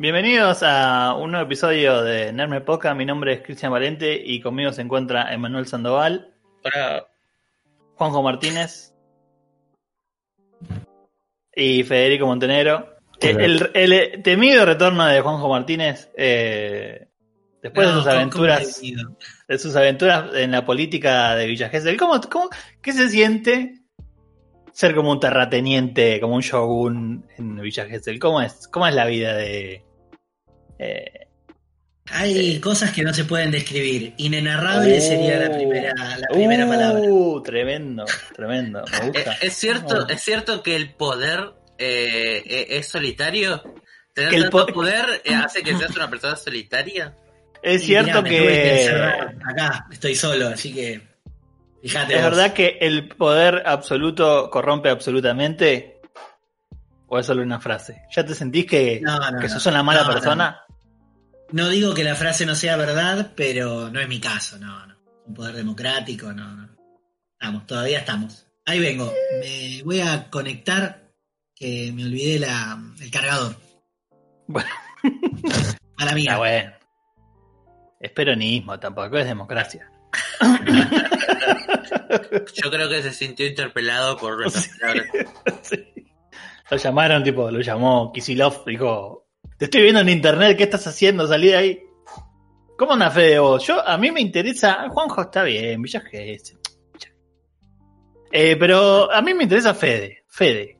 Bienvenidos a un nuevo episodio de Nerme Poca. Mi nombre es Cristian Valente y conmigo se encuentra Emanuel Sandoval. Para Juanjo Martínez. Y Federico Montenegro. El, el- el temido retorno de Juanjo Martínez. eh, después de sus ¿cómo- aventuras. De sus aventuras en la política de Villa Gesell. ¿Cómo, cómo, ¿Qué se siente ser como un terrateniente, como un shogun en Villa Gesell? ¿Cómo es, cómo es la vida de. Eh, Hay cosas que no se pueden describir. Inenarrable Oh. sería la primera, la primera palabra. Uh, tremendo, tremendo. Me ¿Es, gusta. es cierto, Oh. es cierto que el poder eh, eh, es solitario. Tener Que el tanto po- poder eh, hace que seas una persona solitaria. Es Y cierto mirá, que acá, estoy solo, así que. Fíjate. ¿Es vos. verdad que el poder absoluto corrompe absolutamente? ¿O es solo una frase? ¿Ya te sentís que, No, no, que no. sos una mala No, no. persona? No digo que la frase no sea verdad, pero no es mi caso, no, no. Un poder democrático, no, no. Estamos, todavía estamos. Ahí vengo. Me voy a conectar, que me olvidé la, el cargador. Bueno. A la mía. Ah, bueno. Es peronismo, tampoco es democracia. Yo creo que se sintió interpelado por. Sí. Lo llamaron, tipo, lo llamó Kisilov, dijo, te estoy viendo en internet, ¿qué estás haciendo? Salí de ahí. ¿Cómo anda Fede vos? Yo, a mí me interesa, Juanjo está bien, Villa Gesell. Eh, pero a mí me interesa Fede, Fede.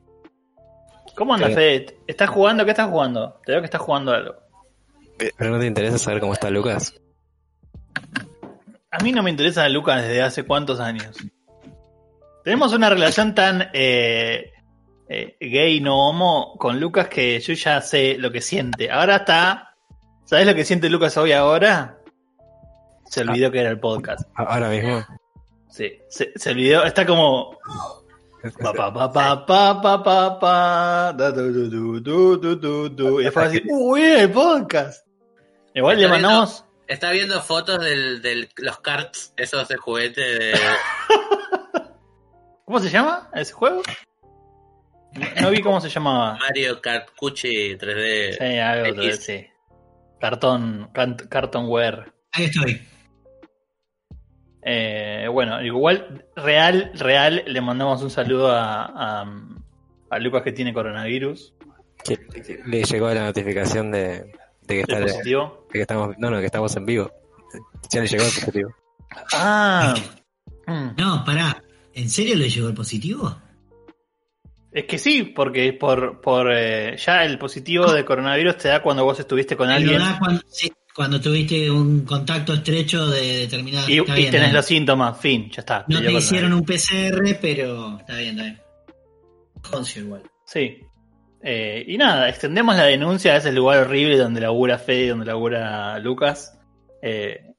¿Cómo anda. Fede? ¿Estás jugando? ¿Qué estás jugando? Te veo que estás jugando algo. Eh, ¿Pero no te interesa saber cómo está Lucas? A mí no me interesa Lucas desde hace cuántos años. Tenemos una relación tan eh, eh, gay no homo con Lucas que yo ya sé lo que siente. Ahora está. ¿Sabes lo que siente Lucas hoy ahora? Se olvidó que era el podcast. A- Ahora mismo. Sí, se, se olvidó. Está como. Y después así, uy, el podcast. Igual le Está viendo- mandamos. Está viendo fotos de del, los carts, esos de juguete de... ¿Cómo se llama ese juego? No, vi cómo se llamaba. Mario Kart Cuchi 3D. Sí, algo X. de sí. Cartón, cartonware. Ahí estoy. Eh, bueno, igual, real, real, le mandamos un saludo a, a, a Lucas que tiene coronavirus. Que- que Le llegó la notificación de, de que, está, ¿Es de positivo? que estamos, no, no, que estamos en vivo. Ya le llegó el positivo. Ah. No, pará. ¿En serio le llegó el positivo? Es que sí, porque por, por eh, ya el positivo de coronavirus te da cuando vos estuviste con alguien da cuando, sí, cuando tuviste un contacto estrecho de determinada. y, y bien, tenés está los síntomas, fin, ya está. No te hicieron un PCR, pero está bien, está bien. Joncio igual. Sí. Eh, y nada, extendemos la denuncia a ese lugar horrible donde labura Fede, donde labura Lucas. Eh,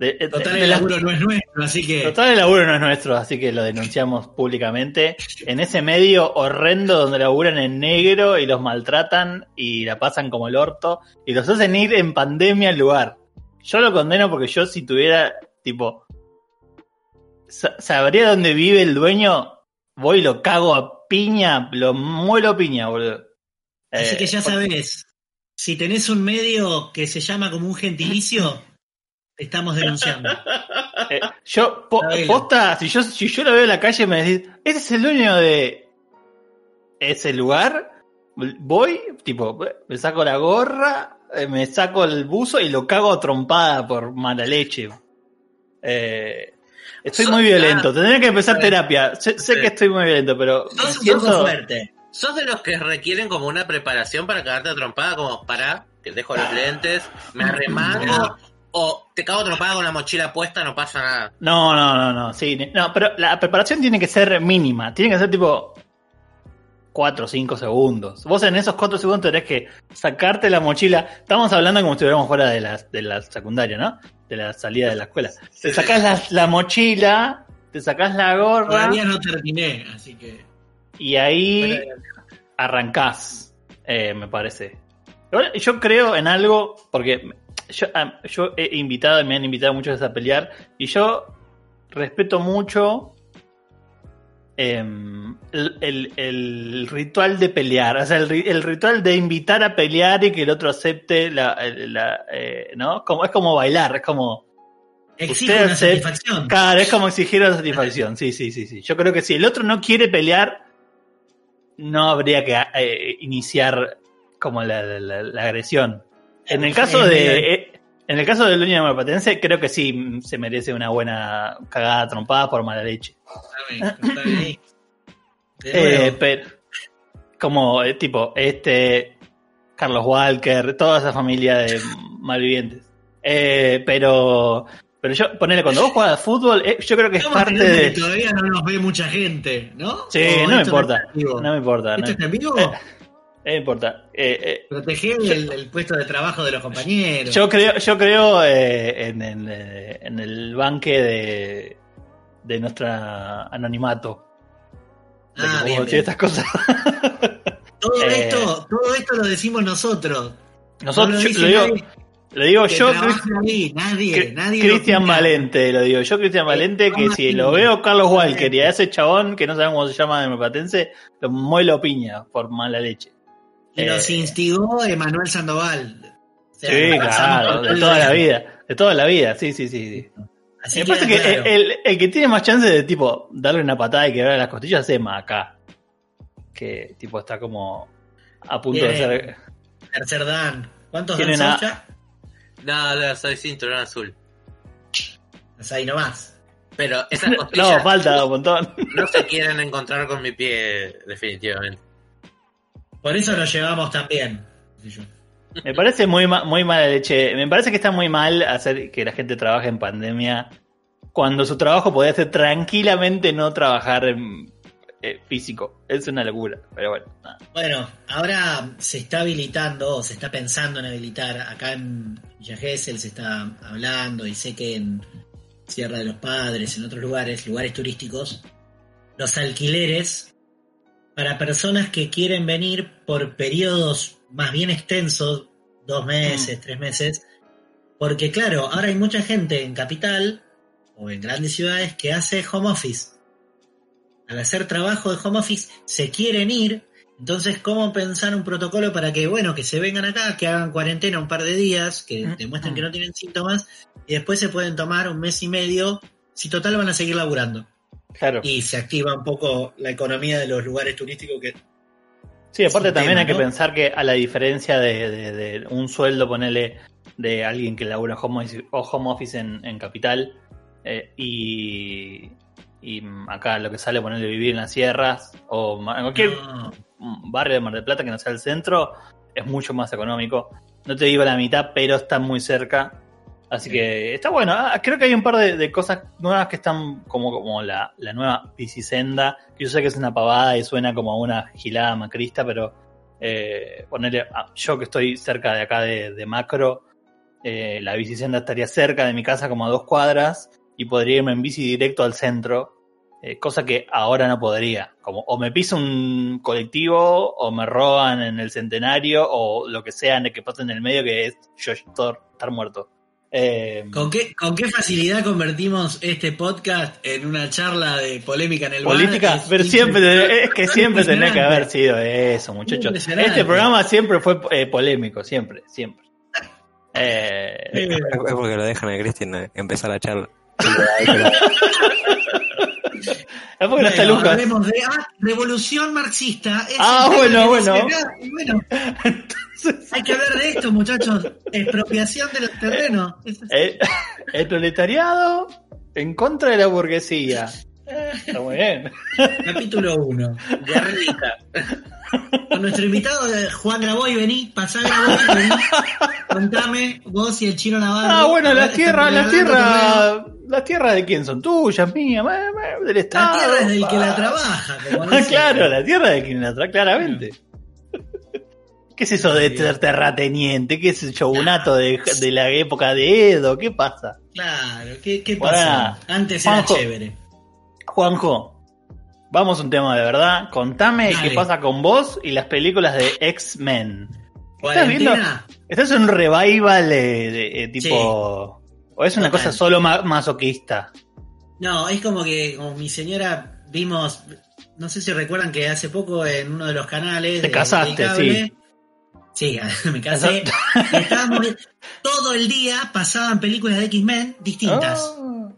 de- de- Total, el laburo no es nuestro, así que. total, el laburo no es nuestro, así que lo denunciamos públicamente. En ese medio horrendo donde laburan en negro y los maltratan y la pasan como el orto y los hacen ir en pandemia al lugar. Yo lo condeno porque yo si tuviera, tipo, sa- sabría dónde vive el dueño, voy y lo cago a piña, lo muelo a piña, boludo. Así Eh, que ya porque- sabes, si tenés un medio que se llama como un gentilicio, estamos denunciando. Eh, yo, po- posta, si yo, si yo lo veo en la calle me decís, ¿ese es el dueño de ese lugar? Voy, tipo, me saco la gorra, eh, me saco el buzo y lo cago a trompada por mala leche. Eh, estoy Sos- muy violento, tendría que empezar terapia. Sé, sé que estoy muy violento, pero un siento- poco fuerte. ¿Sos de los que requieren como una preparación para cagarte a trompada? Como, para, que dejo los lentes, me arremango, o te cago a trompada con la mochila puesta, no pasa nada. No, no, no, no, sí, no, pero la preparación tiene que ser mínima, tiene que ser tipo 4 o 5 segundos. Vos en esos 4 segundos tenés que sacarte la mochila. Estamos hablando como si estuviéramos fuera de la, de la secundaria, ¿no? De la salida de la escuela. Te sacás la, la mochila, te sacás la gorra Todavía no terminé, así que. y ahí arrancás, eh, me parece. Yo creo en algo, porque yo, ah, yo he invitado, me han invitado muchas a pelear, y yo respeto mucho em, el, el- el ritual de pelear, o sea, el, ri- el ritual de invitar a pelear y que el otro acepte la, la, eh, ¿no? Como, es como bailar, es como... Exige una satisfacción. Claro, es como exigir la satisfacción. Sí, sí, sí, sí. Yo creo que si el otro no quiere pelear, no habría que eh, iniciar como la, la- la- la agresión. En el caso de. eh, En el caso del dueño de Malpatense, creo que sí se merece una buena cagada trompada por mala leche. Está bien, está bien. Eh, pero, como eh, tipo, este. Carlos Walker, toda esa familia de malvivientes. Eh, pero. Pero yo, ponele, cuando vos jugás fútbol, eh, yo creo que es parte de. que todavía no nos ve mucha gente, ¿no? Sí, ¿O no me importa. No me importa. ¿Esto No, está en vivo? No importa. Eh, eh, Proteger el, el puesto de trabajo de los compañeros. yo creo, yo creo eh, en, en, en el banque de, de nuestra anonimato. De Ah, bien, bien. estas cosas. Todo, esto, todo esto lo decimos nosotros. Nosotros, No lo yo- dice lo digo, nadie lo digo que yo, ahí, nadie, nadie Cristian. Valente, lo digo yo, Cristian Valente, que si lo veo Carlos Walker y a ese chabón que no sabemos cómo se llama de Mepatense, lo muelo piña por mala leche. Y nos Eh, instigó Emanuel Sandoval. O sea, Sí, claro, de toda la vida, de toda la vida, sí, sí, sí. sí. Así Me parece que queda claro. el, el que tiene más chance de tipo darle una patada y quebrar las costillas es Emma acá. Que tipo está como a punto de ser. Tercer Dan. ¿Cuántos Dan sos ya? No, no, soy cinturón azul. Pues ahí nomás. Pero esas No, costillas falta un montón. no se quieren encontrar con mi pie, definitivamente. Por eso lo llevamos también. Me parece muy, ma- muy mala leche. Me parece que está muy mal hacer que la gente trabaje en pandemia cuando su trabajo podría ser tranquilamente no trabajar en, eh, físico. Es una locura, pero bueno. nada. Bueno, ahora se está habilitando, o se está pensando en habilitar, acá en Villa Gesell se está hablando, y sé que en Sierra de los Padres, en otros lugares, lugares turísticos, los alquileres para personas que quieren venir por periodos más bien extensos, dos meses, tres meses, porque claro, ahora hay mucha gente en capital o en grandes ciudades que hace home office. Al hacer trabajo de home office se quieren ir, entonces cómo pensar un protocolo para que, bueno, que se vengan acá, que hagan cuarentena un par de días, que Mm, demuestren mm. que no tienen síntomas, y después se pueden tomar un mes y medio, si total van a seguir laburando. Claro. Y se activa un poco la economía de los lugares turísticos que Sí, aparte también tema, hay que pensar que a la diferencia de, de- de un sueldo, ponele, de alguien que labura home office, o home office en, en capital, eh, y, y acá lo que sale ponerle vivir en las sierras, o en cualquier barrio de Mar del Plata que no sea el centro, es mucho más económico. No te digo la mitad, pero está muy cerca. Así Sí. que está bueno. Ah, creo que hay un par de, cosas nuevas que están como, como la, la nueva bicicenda. Que yo sé que es una pavada y suena como una gilada macrista, pero eh, ponerle. ah, yo que estoy cerca de acá de, de Macro, eh, la bicicenda estaría cerca de mi casa, como a dos cuadras, y podría irme en bici directo al centro. eh, cosa que ahora no podría. Como o me pisa un colectivo, o me roban en el centenario, o lo que sea en el que pasa en el medio, que es yo estar muerto. Eh, ¿Con qué, ¿Con qué facilidad convertimos este podcast en una charla de polémica en el bar? política, Es pero siempre, es que siempre tenía que haber sido eso, muchachos. Este programa siempre fue eh, polémico, siempre, siempre. Eh, Es porque lo dejan a Cristian empezar la charla. es porque no está Lucas. hablemos de ah, revolución marxista. Es Ah, bueno, bueno, hay que hablar de esto, muchachos. Expropiación de los terrenos. El, el proletariado en contra de la burguesía. Está muy bien. Capítulo 1. Guerrerita. con nuestro invitado eh, Juan Graboy, vení, pasá Graboy, vení, contame vos y el chino Navarro. Ah, bueno, las tierras, las tierras, las tierras de quién son tuyas, mías, del La Estado. tierra es del que la trabaja. Como dice- claro, la tierra de quien la trae, claramente. ¿Qué es eso de ser terrateniente? ¿Qué es el shogunato de, de la época de Edo? ¿Qué pasa? Claro, ¿qué, qué Bueno, pasó? Antes era chévere. Juanjo, vamos a un tema de verdad. Contame Dale. qué pasa con vos y las películas de X-Men. ¿Estás viendo? ¿Estás en un revival de, de- eh, tipo... ¿O es una Total. cosa solo ma- masoquista? No, es como que como mi señora vimos, no sé si recuerdan que hace poco en uno de los canales... Te casaste, cable- sí. Sí, me casé. estábamos todo el día pasaban películas de X-Men distintas. Ah.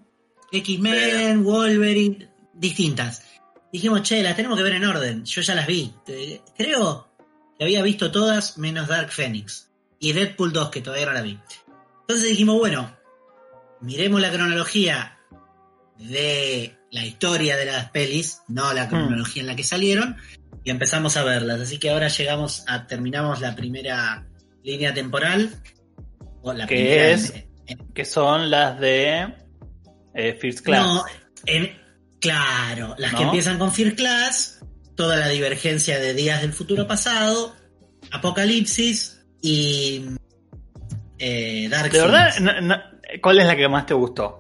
X-Men, Wolverine, distintas. Dijimos, che, las tenemos que ver en orden. Yo ya las vi. Creo que había visto todas menos Dark Phoenix. Y Deadpool 2, que todavía no la vi. Entonces dijimos, bueno, miremos la cronología de la historia de las pelis, no la cronología en la que salieron, y empezamos a verlas. Así que ahora llegamos a, terminamos la primera línea temporal. O la Que primera es- en- en- Que son las de eh, First Class. no, en- claro, las que empiezan con Fear Class, toda la divergencia de días del futuro pasado, Apocalipsis y eh, Dark de verdad, no- no- ¿cuál es la que más te gustó?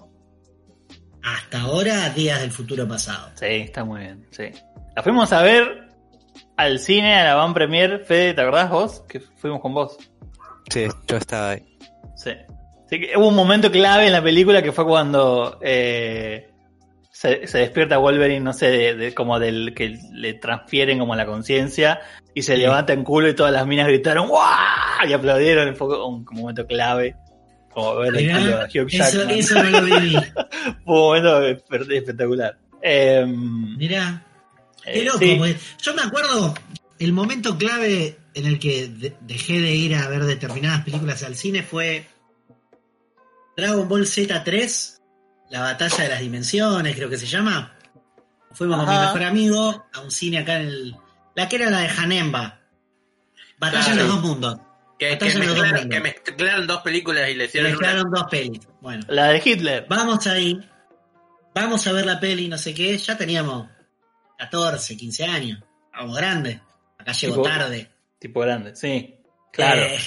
Hasta ahora, días del futuro pasado. Sí, está muy bien, sí. La fuimos a ver al cine, a la Van Premier. Fede, ¿te acordás vos? Que fuimos con vos. Sí, yo estaba ahí. Sí. Así que hubo un momento clave en la película que fue cuando eh, se, se despierta Wolverine, no sé, de, de- como del que le transfieren como la conciencia y se Sí. levanta en culo y todas las minas gritaron ¡Wow! y aplaudieron. Fue un, momento clave. Como ver el culo de Hugh Jackman. eso no lo viví. Fue un momento espe- espectacular. Em, Mirá, qué loco. sí. porque yo me acuerdo el momento clave en el que de- dejé de ir a ver determinadas películas al cine fue Dragon Ball Z3, la batalla de las dimensiones, creo que se llama. Fuimos con mi mejor amigo a un cine acá en el. La que era la de Hanemba. Batalla Claro. de los dos mundos. Que, Batalla que de los dos mezclaron, mundos. que mezclaron dos películas y le hicieron una. mezclaron dos pelis. Bueno, La de Hitler. vamos ahí. Vamos a ver la peli, no sé qué. Ya teníamos 14, 15 años. Vamos grandes. Acá llegó Tipo- tarde. Tipo grande, sí. Claro. Eh,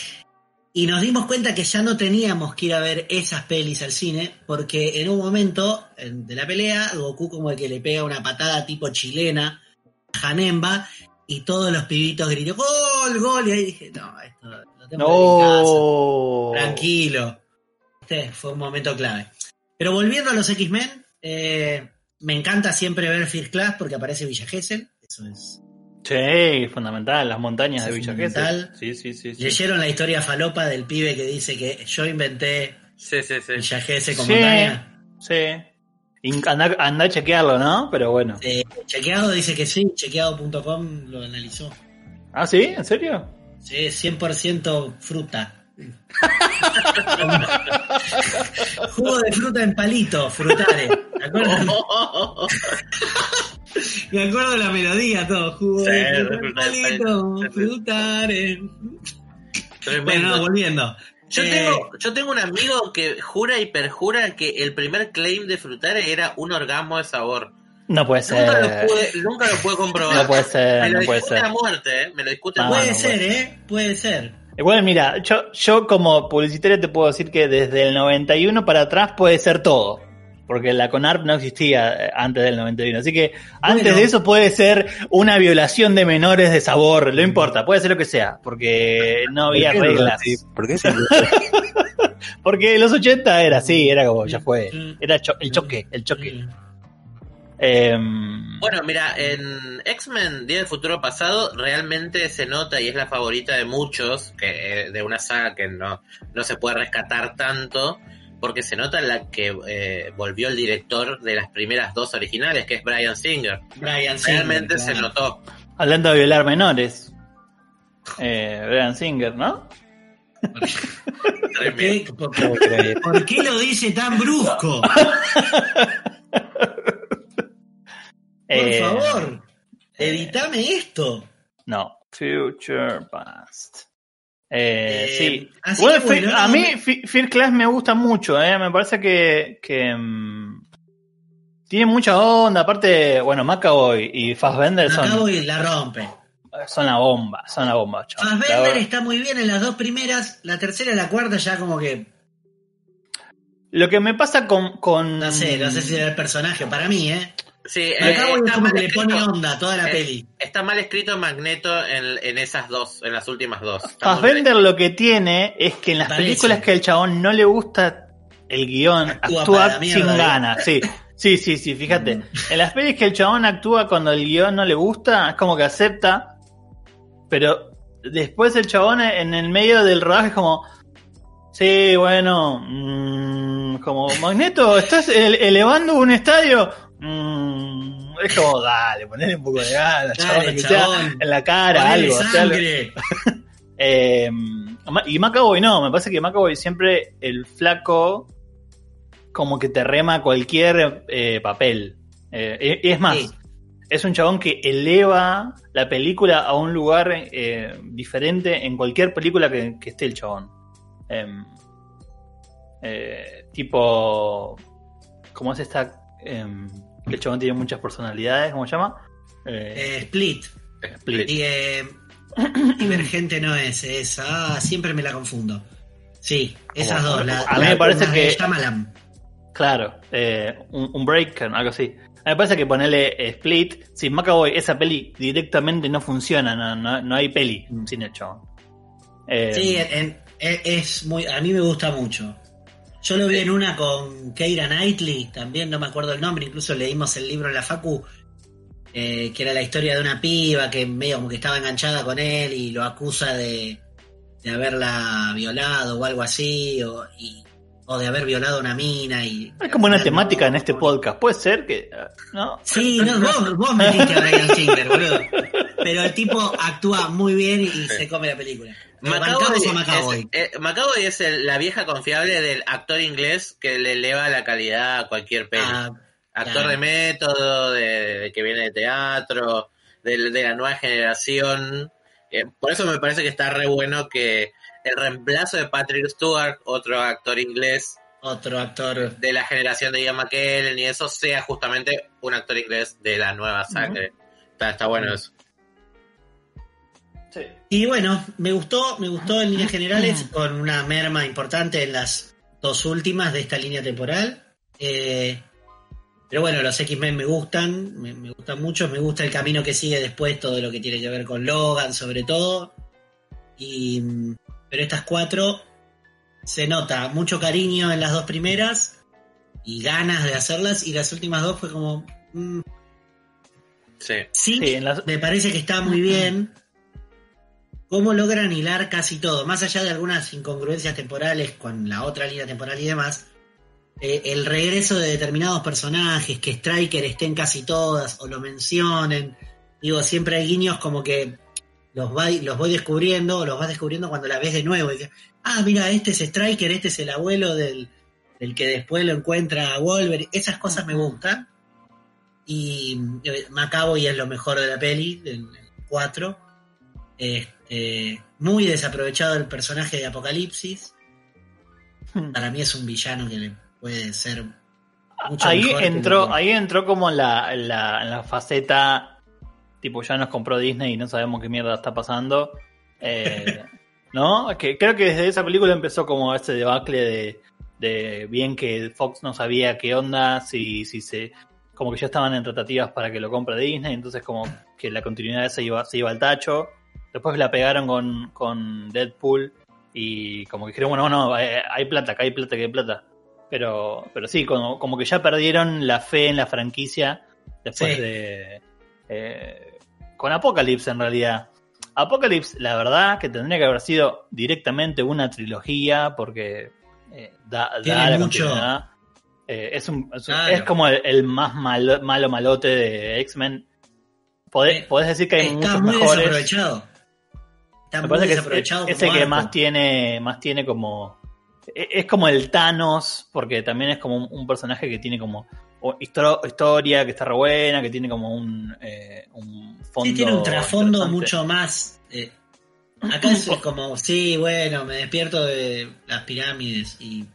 y nos dimos cuenta que ya no teníamos que ir a ver esas pelis al cine, porque en un momento en- de la pelea, Goku como el que le pega una patada tipo chilena a Hanemba, y todos los pibitos gritan ¡Gol, gol! Y ahí dije, no, esto lo tengo que ver en casa. Tranquilo. Este fue un momento clave. Pero volviendo a los X-Men, eh, me encanta siempre ver First Class porque aparece Villa Gesell. Eso es. Sí, fundamental, las montañas Eso de Villa Gesell. fundamental. Sí, sí, sí. sí. ¿Leyeron la historia falopa del pibe que dice que yo inventé Sí, sí, sí. Villa Gesell con Sí. montaña? Sí. Anda, anda a chequearlo, ¿no? Pero bueno. Eh, chequeado dice que sí, chequeado.com lo analizó. ¿Ah, sí? ¿En serio? Sí, 100% fruta. Jugo de fruta en palito, frutare. Me acuerdo de la melodía, todo. Jugo Sí, palito, frutare. Bueno, no, volviendo. Yo, Eh, tengo, yo tengo un amigo que jura y perjura que el primer claim de Frutare era un orgasmo de sabor. No puede Nunca lo ser. pude, nunca lo pude comprobar. No puede ser, Me lo no puede discute ser. a muerte, ¿eh? Me lo discute No, puede no, ser, bueno. ¿eh? Puede ser. Igual, mira, yo, yo como publicitario te puedo decir que desde el 91 para atrás puede ser todo. Porque la CONARP no existía eh, antes del 91. Así que antes Bueno. de eso puede ser una violación de menores de sabor. No importa, puede ser lo que sea. Porque no había ¿Por qué reglas. ¿Por qué Porque los 80 era así, era como, ya fue. Mm. Era cho- el choque, el choque. Mm. Em, Bueno, mira, en X-Men Día del Futuro Pasado realmente se nota y es la favorita de muchos, que eh, de una saga que no, no se puede rescatar tanto, porque se nota la que eh, volvió el director de las primeras dos originales, que es Brian Singer. Brian Singer, Realmente se claro. notó. hablando de violar menores. Eh, Brian Singer, ¿no? ¿Por qué, por- qué lo dice tan brusco? Por Eh, favor, evitame esto. No, Future Past. Eh, Eh, sí. así Bueno, que Fe- bueno, a mí Fear Class me gusta mucho, eh. me parece que, que mm, tiene mucha onda. Aparte, bueno, Macaboy y Fassbender son, Acabo y la rompe. son la bomba, son la bomba. Fassbender está muy bien en las dos primeras, la tercera y la cuarta ya como que, Lo que me pasa con, con no sé, no sé si era el personaje, para mí, ¿eh? Sí, eh, Acabo y es está, como mal que le pone escrito, onda toda la Eh, peli. está mal escrito Magneto en, en esas dos, en las últimas dos. Fassbender lo que tiene es que en las Parece. películas que el chabón no le gusta el guion, Actúa sin ¿eh? ganas. Sí, sí, sí, sí, fíjate. En las pelis que el chabón actúa cuando el guion no le gusta, es como que acepta, pero después el chabón en el medio del rodaje es como, sí, bueno, mm, como Magneto, ¿estás ele- elevando un estadio? Mm, es como, dale, ponele un poco de ganas, chabón, sea chabón. en la cara, Ponele algo, algo. sangre. Eh, y Macaboy no, me parece que Macaboy siempre el flaco como que te rema cualquier eh, papel. Eh, y, y es más, Sí. es un chabón que eleva la película a un lugar eh, diferente en cualquier película que, que esté el chabón. Em, eh, tipo, ¿cómo es esta? Em, que el chabón tiene muchas personalidades, ¿cómo se llama? Eh, Eh, Split. Split. Y Divergente no es, es. Ah, siempre me la confundo. Sí, esas dos. La, a mí me parece que- Shyamalan. Claro, un, un break, algo así. A mí me parece que ponerle Split, sin Macaboy, esa peli directamente no funciona, no, no, no hay peli sin el chabón. Eh, Sí, en- es muy. A mí me gusta mucho. Yo lo vi en una con Keira Knightley, también no me acuerdo el nombre, incluso leímos el libro en la Facu, eh, que era la historia de una piba que medio como que estaba enganchada con él y lo acusa de, de haberla violado o algo así, o, y- o de haber violado a una mina. y es como una temática en este podcast. Puede ser que. ¿No? Sí, no, vos, vos metiste a Ryan Singer, boludo. Pero el tipo actúa muy bien y se come la película. Macaboy eh, Macaboy es el- la vieja confiable del actor inglés que le eleva la calidad a cualquier peli. Ah, actor claro. de método, de, de que viene de teatro, de, de la nueva generación. Eh, por eso me parece que está re bueno que el reemplazo de Patrick Stewart, otro actor inglés otro actor. de la generación de Ian McKellen y eso, sea justamente un actor inglés de la nueva sangre. está, está bueno eso. Sí. Y bueno, me gustó, me gustó en líneas generales, con una merma importante en las dos últimas de esta línea temporal. Eh, pero bueno, los X-Men me gustan, me, me gustan mucho, me gusta el camino que sigue después, todo lo que tiene que ver con Logan, sobre todo. Y, pero estas cuatro se nota mucho cariño en las dos primeras y ganas de hacerlas, y las últimas dos fue como. mm, Sí. sí, Sí, en las- me parece que está muy bien. ¿Cómo logran hilar casi todo? Más allá de algunas incongruencias temporales con la otra línea temporal y demás, eh, el regreso de determinados personajes, que Striker esté en casi todas o lo mencionen. Digo, siempre hay guiños como que los, va- los voy descubriendo, los vas descubriendo cuando la ves de nuevo. Y dices, ah, mira, este es Striker, este es el abuelo del, del que después lo encuentra a Wolverine. Esas cosas me gustan. Y eh, Macaboy es lo mejor de la peli, del 4. Este, muy desaprovechado el personaje de Apocalipsis. Para mí es un villano que le puede ser mucho Ahí mejor entró, que- ahí entró como en la, en la, en la faceta, tipo ya nos compró Disney y no sabemos qué mierda está pasando. Eh, ¿No? Que creo que desde esa película empezó como este debacle de, de bien que Fox no sabía qué onda, si, si se, como que ya estaban en tratativas para que lo compre Disney, entonces como que la continuidad se iba, se iba al tacho. Después la pegaron con, con Deadpool y como que dijeron, bueno, no, eh, hay plata, acá hay plata, que hay plata. Pero, pero sí, como, como que ya perdieron la fe en la franquicia después Sí. de... eh, con Apocalypse en realidad. Apocalypse, la verdad, que tendría que haber sido directamente una trilogía porque eh, da, da Tiene la mucho. Eh, es, un, es, un- Claro. es como el, el más malo, malo malote de X-Men. Podés, Eh, podés decir que hay Está muchos muy mejores. desaprovechado. Está Me muy parece que es, desaprovechado. es el como que arco. más tiene, más tiene como. e- Es como el Thanos, porque también es como un, un personaje que tiene como historia que está re buena, que tiene como un, eh, un fondo. Sí, tiene un trasfondo mucho más. eh, acá es como, sí, bueno, me despierto de las pirámides y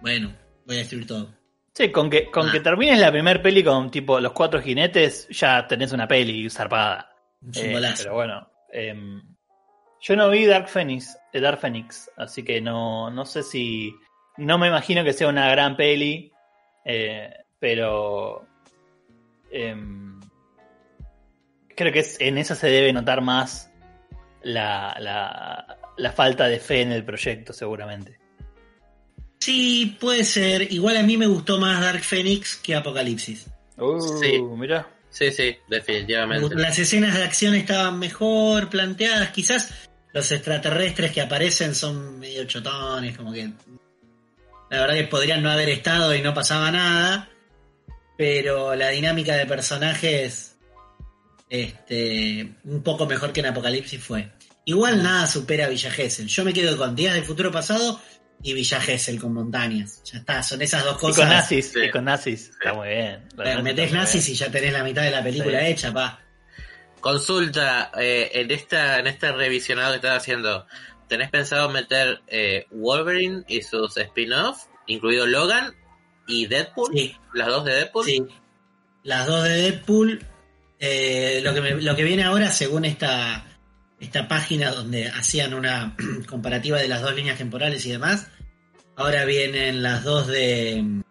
bueno, voy a destruir todo. Sí, con que, con Ah. que termines la primer peli con tipo los cuatro jinetes, ya tenés una peli zarpada. Un Eh, pero bueno, em, yo no vi Dark Phoenix, eh, Dark Phoenix, así que no, no sé si. No me imagino que sea una gran peli, eh, pero. em, creo que es- en esa se debe notar más la, la, la falta de fe en el proyecto, seguramente. Sí, puede ser. Igual a mí me gustó más Dark Phoenix que Apocalipsis. Uh, Sí. mirá. Sí, sí, Me definitivamente. Las escenas de acción estaban mejor planteadas. Quizás los extraterrestres que aparecen son medio chotones, como que la verdad que podrían no haber estado y no pasaba nada. Pero la dinámica de personajes, este, un poco mejor que en Apocalipsis fue. Igual nada supera a Villa Gesell. Yo me quedo con Días del Futuro Pasado y Villa Gesell con montañas. Ya está, son esas dos Y cosas. con nazis, Sí. y con nazis. Está muy bien. Metés nazis bien. y ya tenés la mitad de la película Sí. hecha, pa. Consulta, eh, en esta en este revisionado que estás haciendo, ¿tenés pensado meter eh, Wolverine y sus spin-off, incluido Logan y Deadpool? Sí. Las dos de Deadpool. Sí. Las dos de Deadpool. eh, lo, que me- lo que viene ahora, según esta, esta página donde hacían una comparativa de las dos líneas temporales y demás, ahora vienen las dos de.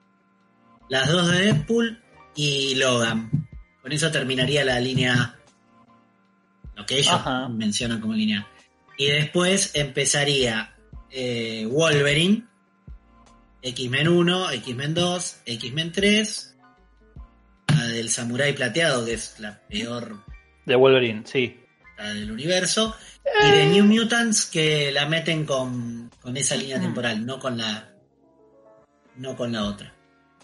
Las dos de Deadpool y Logan. Con eso terminaría la línea. Lo que ellos Ajá. mencionan como línea A. Y después empezaría eh, Wolverine, X-Men 1, X-Men 2, X-Men 3, la del Samurai Plateado, que es la peor De Wolverine, sí. la del universo, y de New Mutants que la meten con, con esa línea temporal, no con la no con la otra.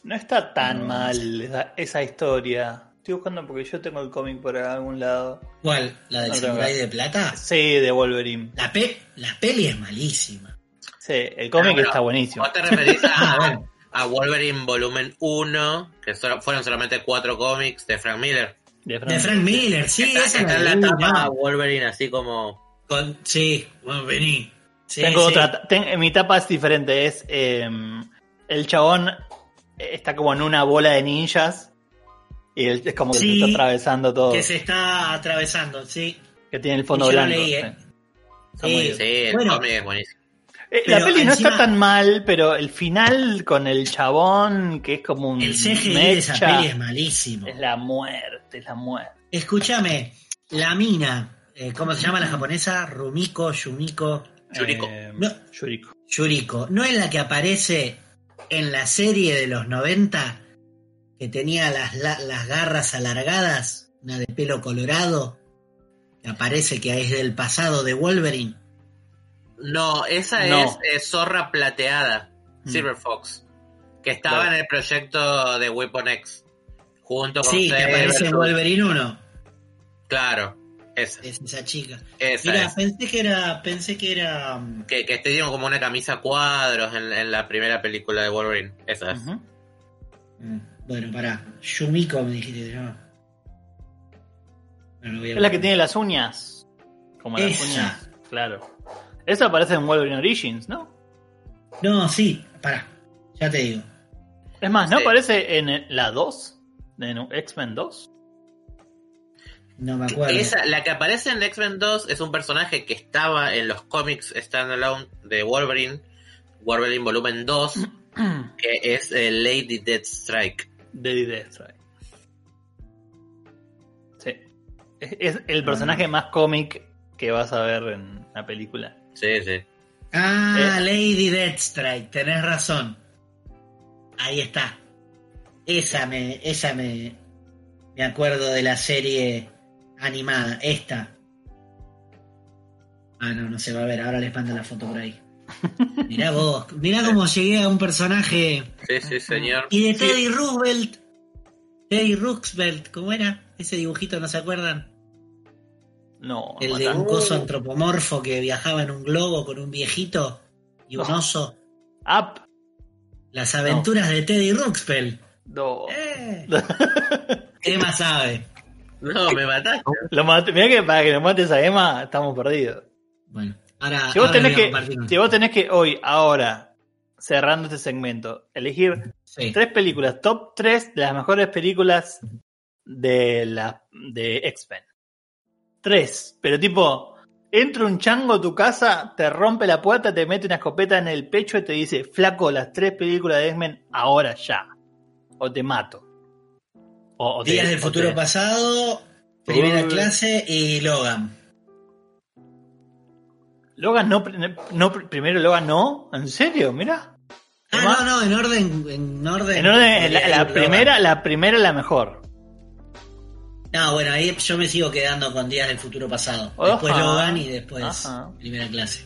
No está tan No, mal esa, esa historia. Estoy buscando porque yo tengo el cómic por algún lado. ¿Cuál? ¿La del No Samurai de Plata? Sí, de Wolverine. La, pe la peli es malísima. Sí, el cómic Ah, bueno. está buenísimo. ¿Vos te referís Ah, a, bueno. a Wolverine Volumen 1, que solo- fueron solamente cuatro cómics de Frank Miller? De De Frank Miller, sí, está, esa está en la tapa no. Wolverine así como... Con, sí, bueno, vení. Sí, Tengo sí. otra. ten- mi tapa es diferente. Es eh, el chabón está como en una bola de ninjas. Y él- es como que Sí, se está atravesando todo. Que se está atravesando, sí. Que tiene el fondo lo blanco. leí, sí. eh. Está muy. Sí, Bueno. es buenísimo. Eh, la peli no está tan mal, pero el final con el chabón, que es como un. El CGI de esa peli es malísimo. es la muerte, es la muerte. Escúchame, la mina, eh, ¿cómo se llama la japonesa? Rumiko, Yumiko, Yuriko. Eh, No. Yuriko. Yuriko. ¿No es la que aparece en la serie de los 90 que tenía las, la- las garras alargadas, una de pelo colorado, que aparece que es del pasado de Wolverine? No, esa No. es eh, Zorra Plateada, Mm. Silver Fox, que estaba Claro. en el proyecto de Weapon X, junto con Sí, que aparece en Wolverine 1. Claro, esa, Es esa chica. esa Mira, es. pensé que era, pensé que era. mm, Que, que tenía como una camisa a cuadros en, en la primera película de Wolverine. Esa es. Mm, Bueno, pará. Yumiko me dijiste que se llama. Bueno, voy a Es la que tiene las uñas. Como las Esa. uñas. Claro. Esa aparece en Wolverine Origins, ¿no? No, sí, pará. Ya te digo. Es más, ¿no Sí. aparece en la 2? ¿En X-Men 2? No me acuerdo. Esa, la que aparece en X-Men 2 es un personaje que estaba en los cómics standalone de Wolverine, Wolverine volumen 2, que es eh, Lady Deathstrike. Lady Deathstrike. Sí. Es, es el personaje más cómic que vas a ver en la película. Sí, sí. Ah, Eh. Lady Deathstrike, tenés razón. Ahí está. Esa me, esa me, me acuerdo de la serie animada, esta. Ah, no, no se va a ver, ahora les mando la foto por ahí. Mirá vos, mirá cómo llegué a un personaje. Sí, sí, señor. Y de Teddy Roosevelt. Teddy Roosevelt, ¿cómo era? Ese dibujito, ¿no se acuerdan? No, El de un coso antropomorfo que viajaba en un globo con un viejito y un Oh. oso. Up. Las aventuras de Teddy Ruxpel. No. Eh. Emma sabe. No, me mataste. Lo mate- mirá que para que lo mates a Emma estamos perdidos. Bueno, ahora. Si vos, ahora tenés que, si vos tenés que hoy, ahora, cerrando este segmento, elegir Sí. tres películas, top 3 de las mejores películas de la de X-Men. Tres, pero tipo, entra un chango a tu casa, te rompe la puerta, te mete una escopeta en el pecho y te dice, flaco, las tres películas de X-Men ahora ya. O te mato. O, o te- Días del futuro te- pasado, primera Uy. clase y Logan. Logan no, no, primero Logan no, ¿en serio? Mira. Ah, no, no, en orden. En orden, En orden, la, primera, la primera es la mejor. No, bueno, ahí yo me sigo quedando con Días del futuro pasado. Después Logan y después Ajá. primera clase.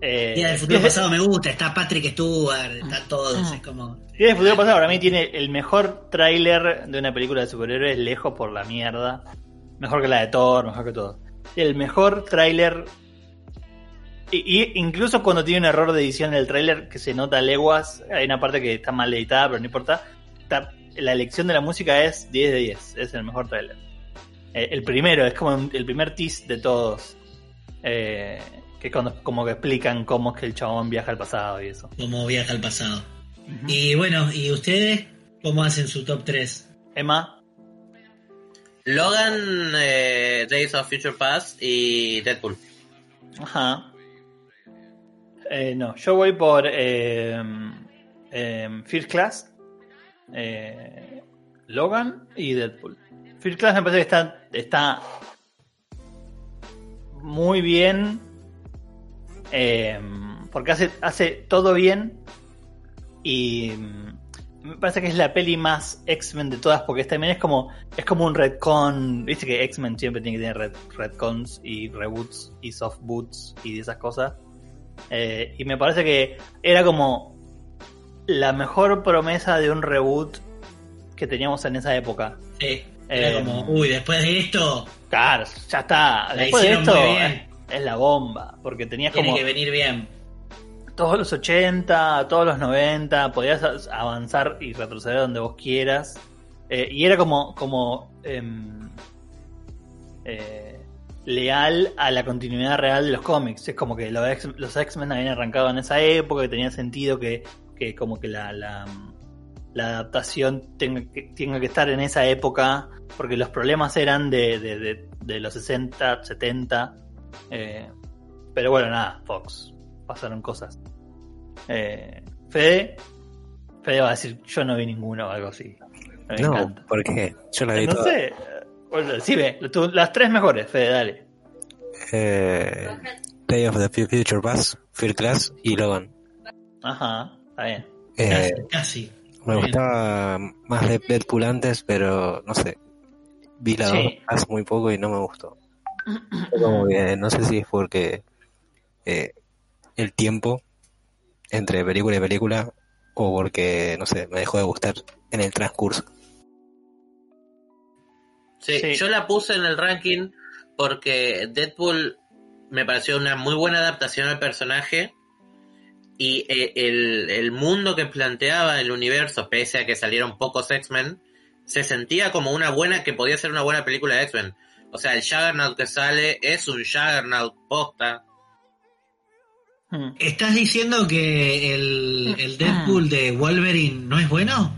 Eh, Días del futuro pasado me gusta, está Patrick Stewart, está todo, es como. Días del futuro pasado para mí tiene el mejor tráiler de una película de superhéroes lejos por la mierda. Mejor que la de Thor, mejor que todo. El mejor tráiler. Y, y incluso cuando tiene un error de edición en el tráiler que se nota a leguas, hay una parte que está mal editada, pero no importa. Está- la elección de la música es 10 de 10, es el mejor tráiler. Eh, el primero, es como el primer tease de todos. Eh, que es cuando como que explican cómo es que el chabón viaja al pasado y eso. como viaja al pasado. Y bueno, ¿y ustedes cómo hacen su top 3? Emma, Logan, eh, Days of Future Past y Deadpool. Ajá. Eh, no, yo voy por eh, eh, First Class, eh, Logan y Deadpool. First Class me parece que está, está muy bien eh, porque hace, hace todo bien y mm, me parece que es la peli más X-Men de todas porque también es como es como un retcon viste que X-Men siempre tiene que tener retcons y reboots y soft boots y esas cosas Eh, y me parece que era como la mejor promesa de un reboot que teníamos en esa época Sí, era Eh, como, uy, después de esto, claro ya está La después de esto muy bien. es, es la bomba porque tenías tiene como que venir bien. todos los 80, todos los 90, podías avanzar y retroceder donde vos quieras. Eh, y era como, como em, eh, leal a la continuidad real de los cómics. Es como que los X- los X-Men habían arrancado en esa época, que tenía sentido que, que como que la, la, la adaptación tenga que, tenga que estar en esa época, porque los problemas eran de, de, de- de los 60, 70. eh, pero bueno, nada, Fox. Pasaron cosas. Eh, Fede, Fede va a decir, yo no vi ninguno o algo así. Me No, encanta. porque yo la vi No toda. sé. Bueno, sí, ve, tú- las tres mejores, Fede, dale. Eh, Day of the Future Past, First Class y Logan. Ajá, está bien. Eh, Casi, casi. me Bien. gustaba más de Deadpool antes, pero no sé. Vi la Sí. dos hace muy poco y no me gustó. Como que no sé si es porque eh, el tiempo entre película y película o porque, no sé, me dejó de gustar en el transcurso. Sí, Sí. yo la puse en el ranking porque Deadpool me pareció una muy buena adaptación al personaje y eh, el, el mundo que planteaba el universo, pese a que salieron pocos X-Men, se sentía como una buena, que podía ser una buena película de X-Men. O sea, el Juggernaut que sale es un Juggernaut posta. Hmm. ¿Estás diciendo que el, el Deadpool de Wolverine no es bueno?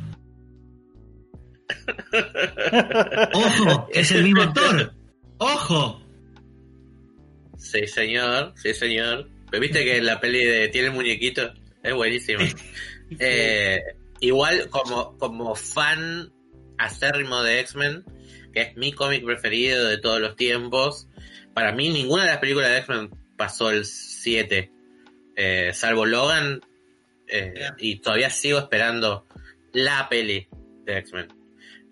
¡Ojo! ¡Es el mismo actor! ¡Ojo! Sí, señor, sí, señor. Pero viste que la peli de Tiene el muñequito es buenísima. Eh, igual como, como fan acérrimo de X-Men, que es mi cómic preferido de todos los tiempos, para mí ninguna de las películas de X-Men pasó el 7, eh, salvo Logan, eh, y todavía sigo esperando la peli de X-Men.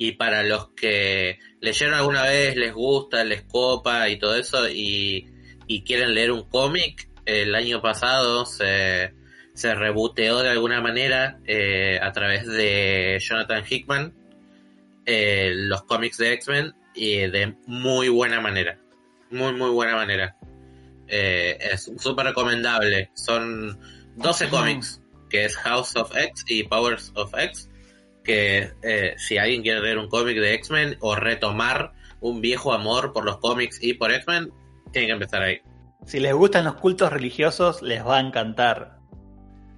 Y para los que leyeron alguna vez, les gusta, les copa y todo eso, y, y quieren leer un cómic, el año pasado se, se reboteó de alguna manera eh, a través de Jonathan Hickman eh, los cómics de X-Men y de muy buena manera. Muy, muy buena manera. Eh, es súper recomendable. Son 12 cómics, que es House of X y Powers of X, que eh, si alguien quiere leer un cómic de X-Men o retomar un viejo amor por los cómics y por X-Men, tiene que empezar ahí. Si les gustan los cultos religiosos, les va a encantar.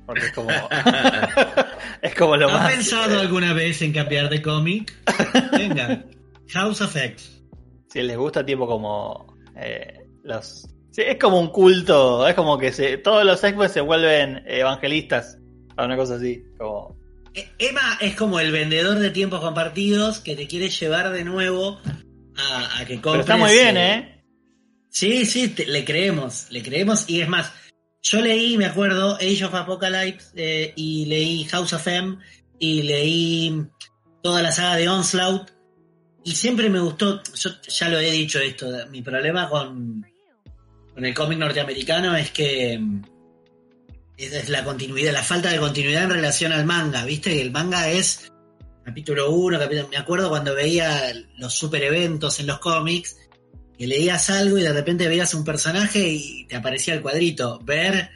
Porque es como. es como lo ¿Has más. pensado alguna vez en cambiar de cómic? Venga, House of X. Si les gusta, tipo como. eh, los. sí, es como un culto. Es como que se, todos los X-Men se vuelven evangelistas. A una cosa así. Como. Emma es como el vendedor de tiempos compartidos que te quiere llevar de nuevo a, a que Pero compres. está muy bien, ¿eh? Sí, sí, te- le creemos, le creemos. Y es más, yo leí, me acuerdo, Age of Apocalypse eh, y leí House of M y leí toda la saga de Onslaught. Y siempre me gustó, yo ya lo he dicho esto, mi problema con, con el cómic norteamericano es que mm, es, la continuidad, la falta de continuidad en relación al manga, ¿viste? El manga es capítulo 1, capítulo, me acuerdo cuando veía los super eventos en los cómics, que leías algo y de repente veías un personaje y te aparecía el cuadrito, ver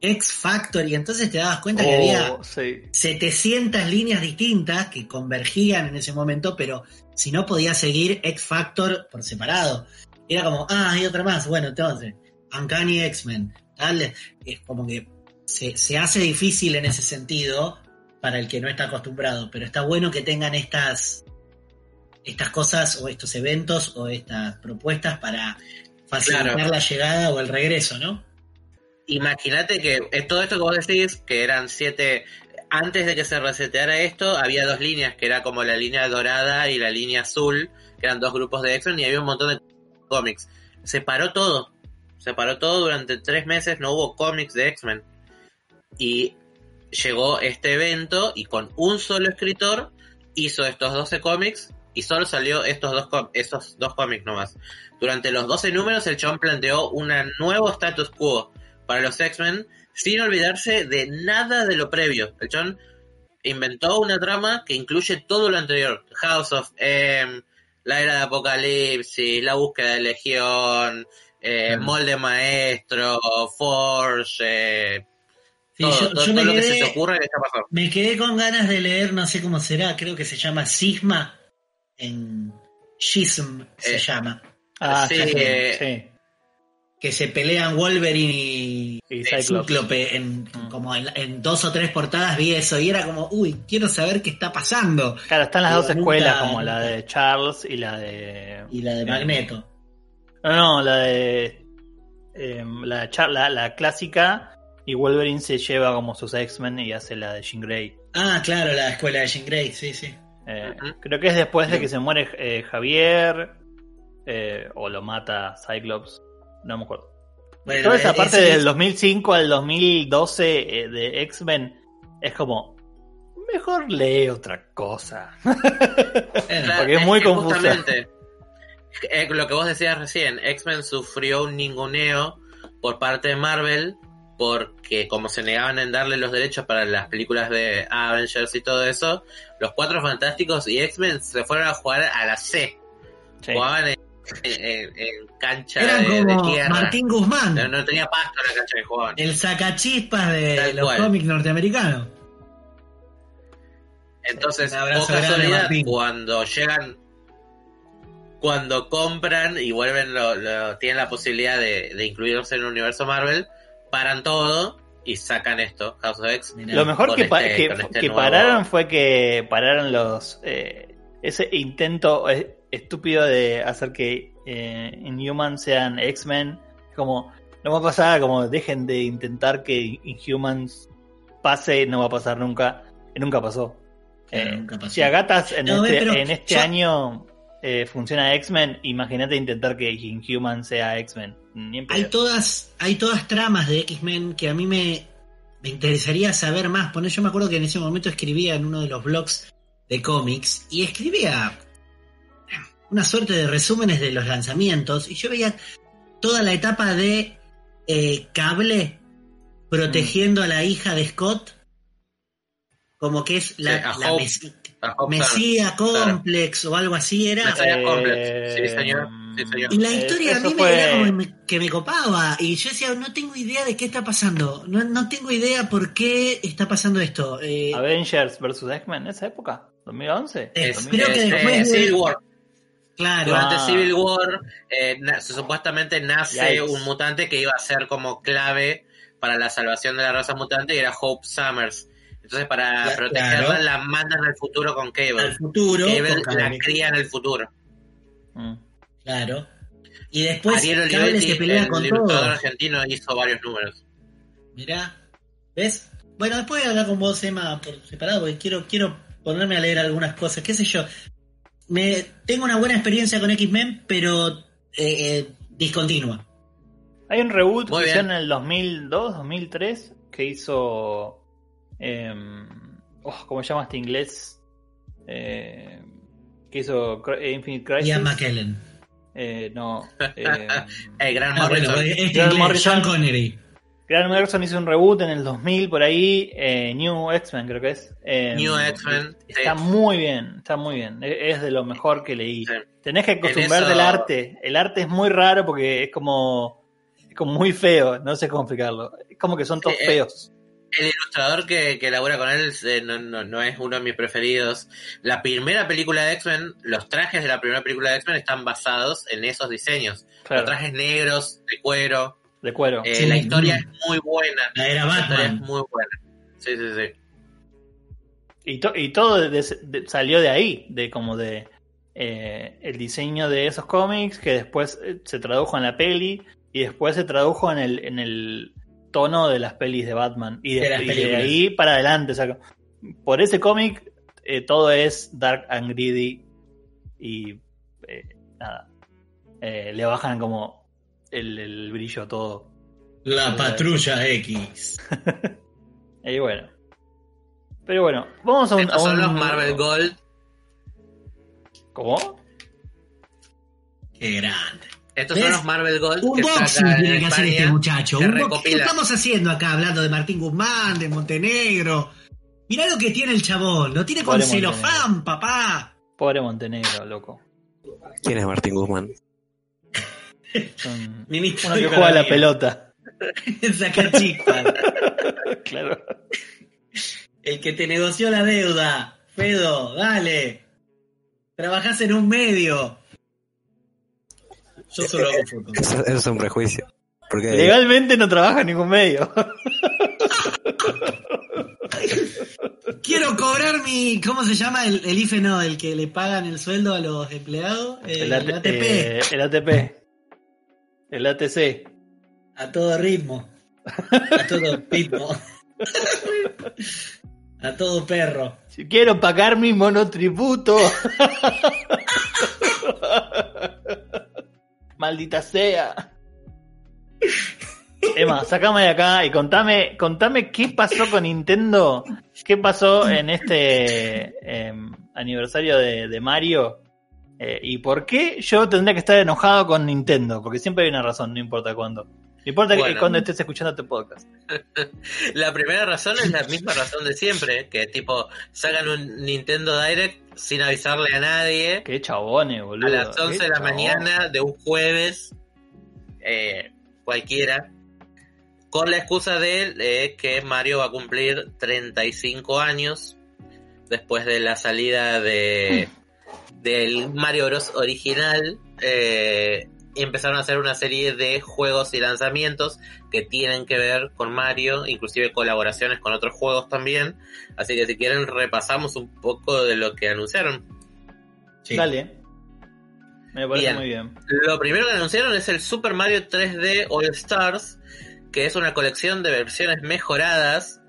X Factor y entonces te dabas cuenta que había Oh, sí. 700 líneas distintas que convergían en ese momento, pero si no podías seguir X Factor por separado. Era como, ah, hay otra más. Bueno, entonces, Uncanny X-Men. tal, Es como que se, se hace difícil en ese sentido para el que no está acostumbrado, pero está bueno que tengan estas, estas cosas o estos eventos o estas propuestas para facilitar Claro. la llegada o el regreso, ¿no? Imagínate que eh, todo esto que vos decís, que eran siete. Antes de que se reseteara esto, había dos líneas, que era como la línea dorada y la línea azul, que eran dos grupos de X-Men y había un montón de cómics. Se paró todo. Se paró todo durante tres meses, no hubo cómics de X-Men. Y llegó este evento y con un solo escritor hizo estos 12 cómics y solo salió estos dos, esos dos cómics nomás. Durante los 12 números el chabón planteó un nuevo status quo para los X-Men sin olvidarse de nada de lo previo. El chabón inventó una trama que incluye todo lo anterior. House of M, la era de Apocalipsis, la búsqueda de Legión, eh. Molde Maestro, Force, eh, Sí, todo, yo- todo- yo todo me lo que quedé- se te ocurra que está pasando. Me quedé con ganas de leer, no sé cómo será, creo que se llama Sisma. En Schism se Eh, llama. Ah, Sí, eh, sí. Que se pelean Wolverine y, Y. Cíclope. En, Mm. como en, en dos o tres portadas vi eso y era como, uy, quiero saber qué está pasando. Claro, están las dos nunca- escuelas, como la de Charles y la de. Y la de Eh, Magneto. No, no, la de. eh, la, la, la clásica. Y Wolverine se lleva como sus X-Men y hace la de Jean Grey. Ah, claro, la escuela de Jean Grey, sí, sí. Eh, Ujú. Creo que es después de que se muere eh, Javier. eh, o lo mata Cyclops. No me acuerdo. Bueno, Toda esa parte del 2005 al 2012 eh, de X-Men es como. Mejor lee otra cosa. porque es muy confusa. lo que vos decías recién, X-Men sufrió un ninguneo por parte de Marvel porque como se negaban en darle los derechos para las películas de Avengers y todo eso, los Cuatro Fantásticos y X-Men se fueron a jugar a la C. Sí. Jugaban en, en- en cancha Eran de, de como tierra. Martín Guzmán, No, no tenía pasto en la cancha que jugaban. el sacachispas de Tal los cual. cómics norteamericanos. Entonces, casualidad, cuando llegan, cuando compran y vuelven, lo, lo- tienen la posibilidad de, de incluirse en el universo Marvel, paran todo y sacan esto, House of X. Mirá. Lo mejor que, pa- este- que, este que nuevo- pararon fue que pararon los eh, ese intento eh, estúpido de hacer que eh, Inhumans sean X-Men. Como no va a pasar, como dejen de intentar que Inhumans pase, no va a pasar nunca. Nunca pasó. Claro, Eh, nunca pasó. Si a gatas en No, este, en este yo- año eh, funciona X-Men, imagínate intentar que Inhuman sea X-Men. Hay todas, hay todas tramas de X-Men que a mí me, me interesaría saber más. Poner, yo me acuerdo que en ese momento escribía en uno de los blogs de cómics y escribía una suerte de resúmenes de los lanzamientos y yo veía toda la etapa de eh, Cable protegiendo a la hija de Scott como que es la, Sí, la. Mesía claro. Complex o algo así era. Mesías Eh, Complex. Sí, señor. Sí, señor. Y la Eh, historia a mí fue- me, era como que me copaba. Y yo decía, no tengo idea de qué está pasando. No, no tengo idea por qué está pasando esto. Eh, Avengers vs X-Men, esa época, ¿2011? Eh, Es- creo que eh, después de- Civil War. Claro. Durante Ah. Civil War, eh, na- supuestamente nace Yikes. un mutante que iba a ser como clave para la salvación de la raza mutante y era Hope Summers. Entonces, para Cla- protegerla, claro. la mandan al futuro con Cable. al futuro. Cable con la cría en el futuro. Mm. Claro. Y después Ariel Cable Olivetti, se pelea el con todo. argentino, hizo varios números. Mirá. ¿Ves? Bueno, después voy a hablar con vos, Emma, por separado, porque quiero, quiero ponerme a leer algunas cosas. ¿Qué sé yo? Me, tengo una buena experiencia con X-Men, pero eh, eh, discontinua. Hay un reboot Muy que bien. hicieron en el 2002, 2003, que hizo... em, oh, ¿Cómo se llama este inglés? Eh, que hizo eh, Infinite Crisis. Ian McKellen. Eh, no. em, El gran Ah, bueno, Morrison. este Grant inglés, Morrison. Sean Connery. Grant Morrison hizo un reboot en el 2000 por ahí, eh, New X-Men creo que es. Eh, New X-Men, Está sí. muy bien, está muy bien. E- Es de lo mejor que leí. Sí. Tenés que acostumbrarte eso- al arte. El arte es muy raro porque es como, es como muy feo, no sé cómo explicarlo. Es como que son todos Sí, eh, feos. El ilustrador que, que labura con él eh, no, no, no es uno de mis preferidos. La primera película de X-Men, los trajes de la primera película de X-Men están basados en esos diseños. Claro, Los trajes negros, de cuero. de cuero. Eh, Sí, la historia es muy buena. La era La historia es Batman. muy buena. Sí, sí, sí. Y, to- y todo de- de- salió de ahí, de como de eh, el diseño de esos cómics que después se tradujo en la peli y después se tradujo en el, en el tono de las pelis de Batman. Y de, De las y de películas. ahí para adelante. o sea, por ese cómic eh, todo es dark and greedy y eh, nada. Eh, le bajan como el, el brillo a todo. La patrulla X. Y bueno. Pero bueno, vamos a un... Estos a son los Marvel Gold. ¿Cómo? Qué grande. Estos ¿Ves? son los Marvel Gold. Un que boxing tiene que hacer España, este muchacho. Un. ¿Qué estamos haciendo acá hablando de Martín Guzmán, de Montenegro? Mirá lo que tiene el chabón. Lo tiene con celofán, papá. Pobre Montenegro, loco. ¿Quién es Martín Guzmán? Un- Ministro Uno que juega la pelota. Saca chispas. claro. El que te negoció la deuda. Fedo, dale. Trabajás en un medio. Yo solo hago fotos. Eso, eso es un prejuicio. Porque Legalmente no trabaja en ningún medio. Quiero cobrar mi. ¿Cómo se llama? El, el IFE no, el que le pagan el sueldo a los empleados. Eh, El, El, AT- ATP. eh, el ATP. El ATC. A todo ritmo. A todo ritmo. A todo perro. Si quiero pagar mi monotributo. Maldita sea. Emma, sacame de acá y contame, contame qué pasó con Nintendo, qué pasó en este em, aniversario de, Mario eh, y por qué yo tendría que estar enojado con Nintendo, porque siempre hay una razón, no importa cuándo. No importa que cuando estés escuchando este podcast. La primera razón es la misma razón de siempre, que tipo sacan un Nintendo Direct sin avisarle a nadie Qué chabones, boludo. a las 11 qué de la chabones. mañana de un jueves eh, cualquiera con la excusa de eh, que Mario va a cumplir 35 años después de la salida de del Mario Bros original eh, empezaron a hacer una serie de juegos y lanzamientos que tienen que ver con Mario, inclusive colaboraciones con otros juegos también. Así que si quieren repasamos un poco de lo que anunciaron. Sí. Dale. Me parece Bien. muy bien. Lo primero que anunciaron es el Super Mario 3D All Stars, que es una colección de versiones mejoradas.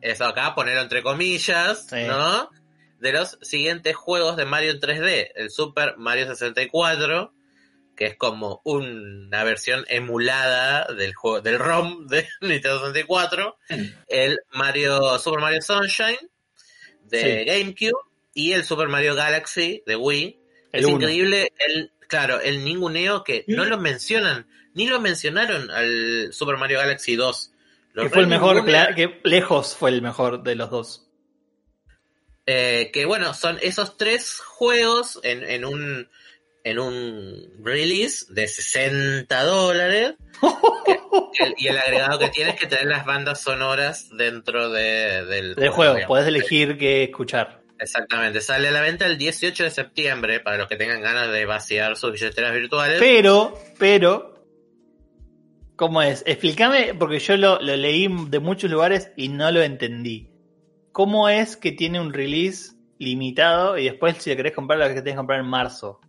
Eso acá, ponerlo entre comillas, Sí. ¿no? De los siguientes juegos de Mario en 3D. El Super Mario 64, que es como una versión emulada del juego del ROM de Nintendo 64. El Mario Super Mario Sunshine de Sí. GameCube y el Super Mario Galaxy de Wii. El es uno. increíble el, claro, el ninguneo que no lo mencionan, ni lo mencionaron al Super Mario Galaxy 2. Lo Que fue el mejor, que lejos fue el mejor de los dos. Eh, que bueno, son esos tres juegos en, en un en un release de 60 dólares. y el agregado que tiene es que tener las bandas sonoras dentro de, del, Del juego, digamos. podés elegir qué escuchar. Exactamente, sale a la venta el 18 de septiembre para los que tengan ganas de vaciar sus billeteras virtuales. Pero, pero, ¿cómo es? Explícame, porque yo lo, lo leí de muchos lugares y no lo entendí. ¿Cómo es que tiene un release limitado y después si le querés comprar lo que tenés que comprar en marzo?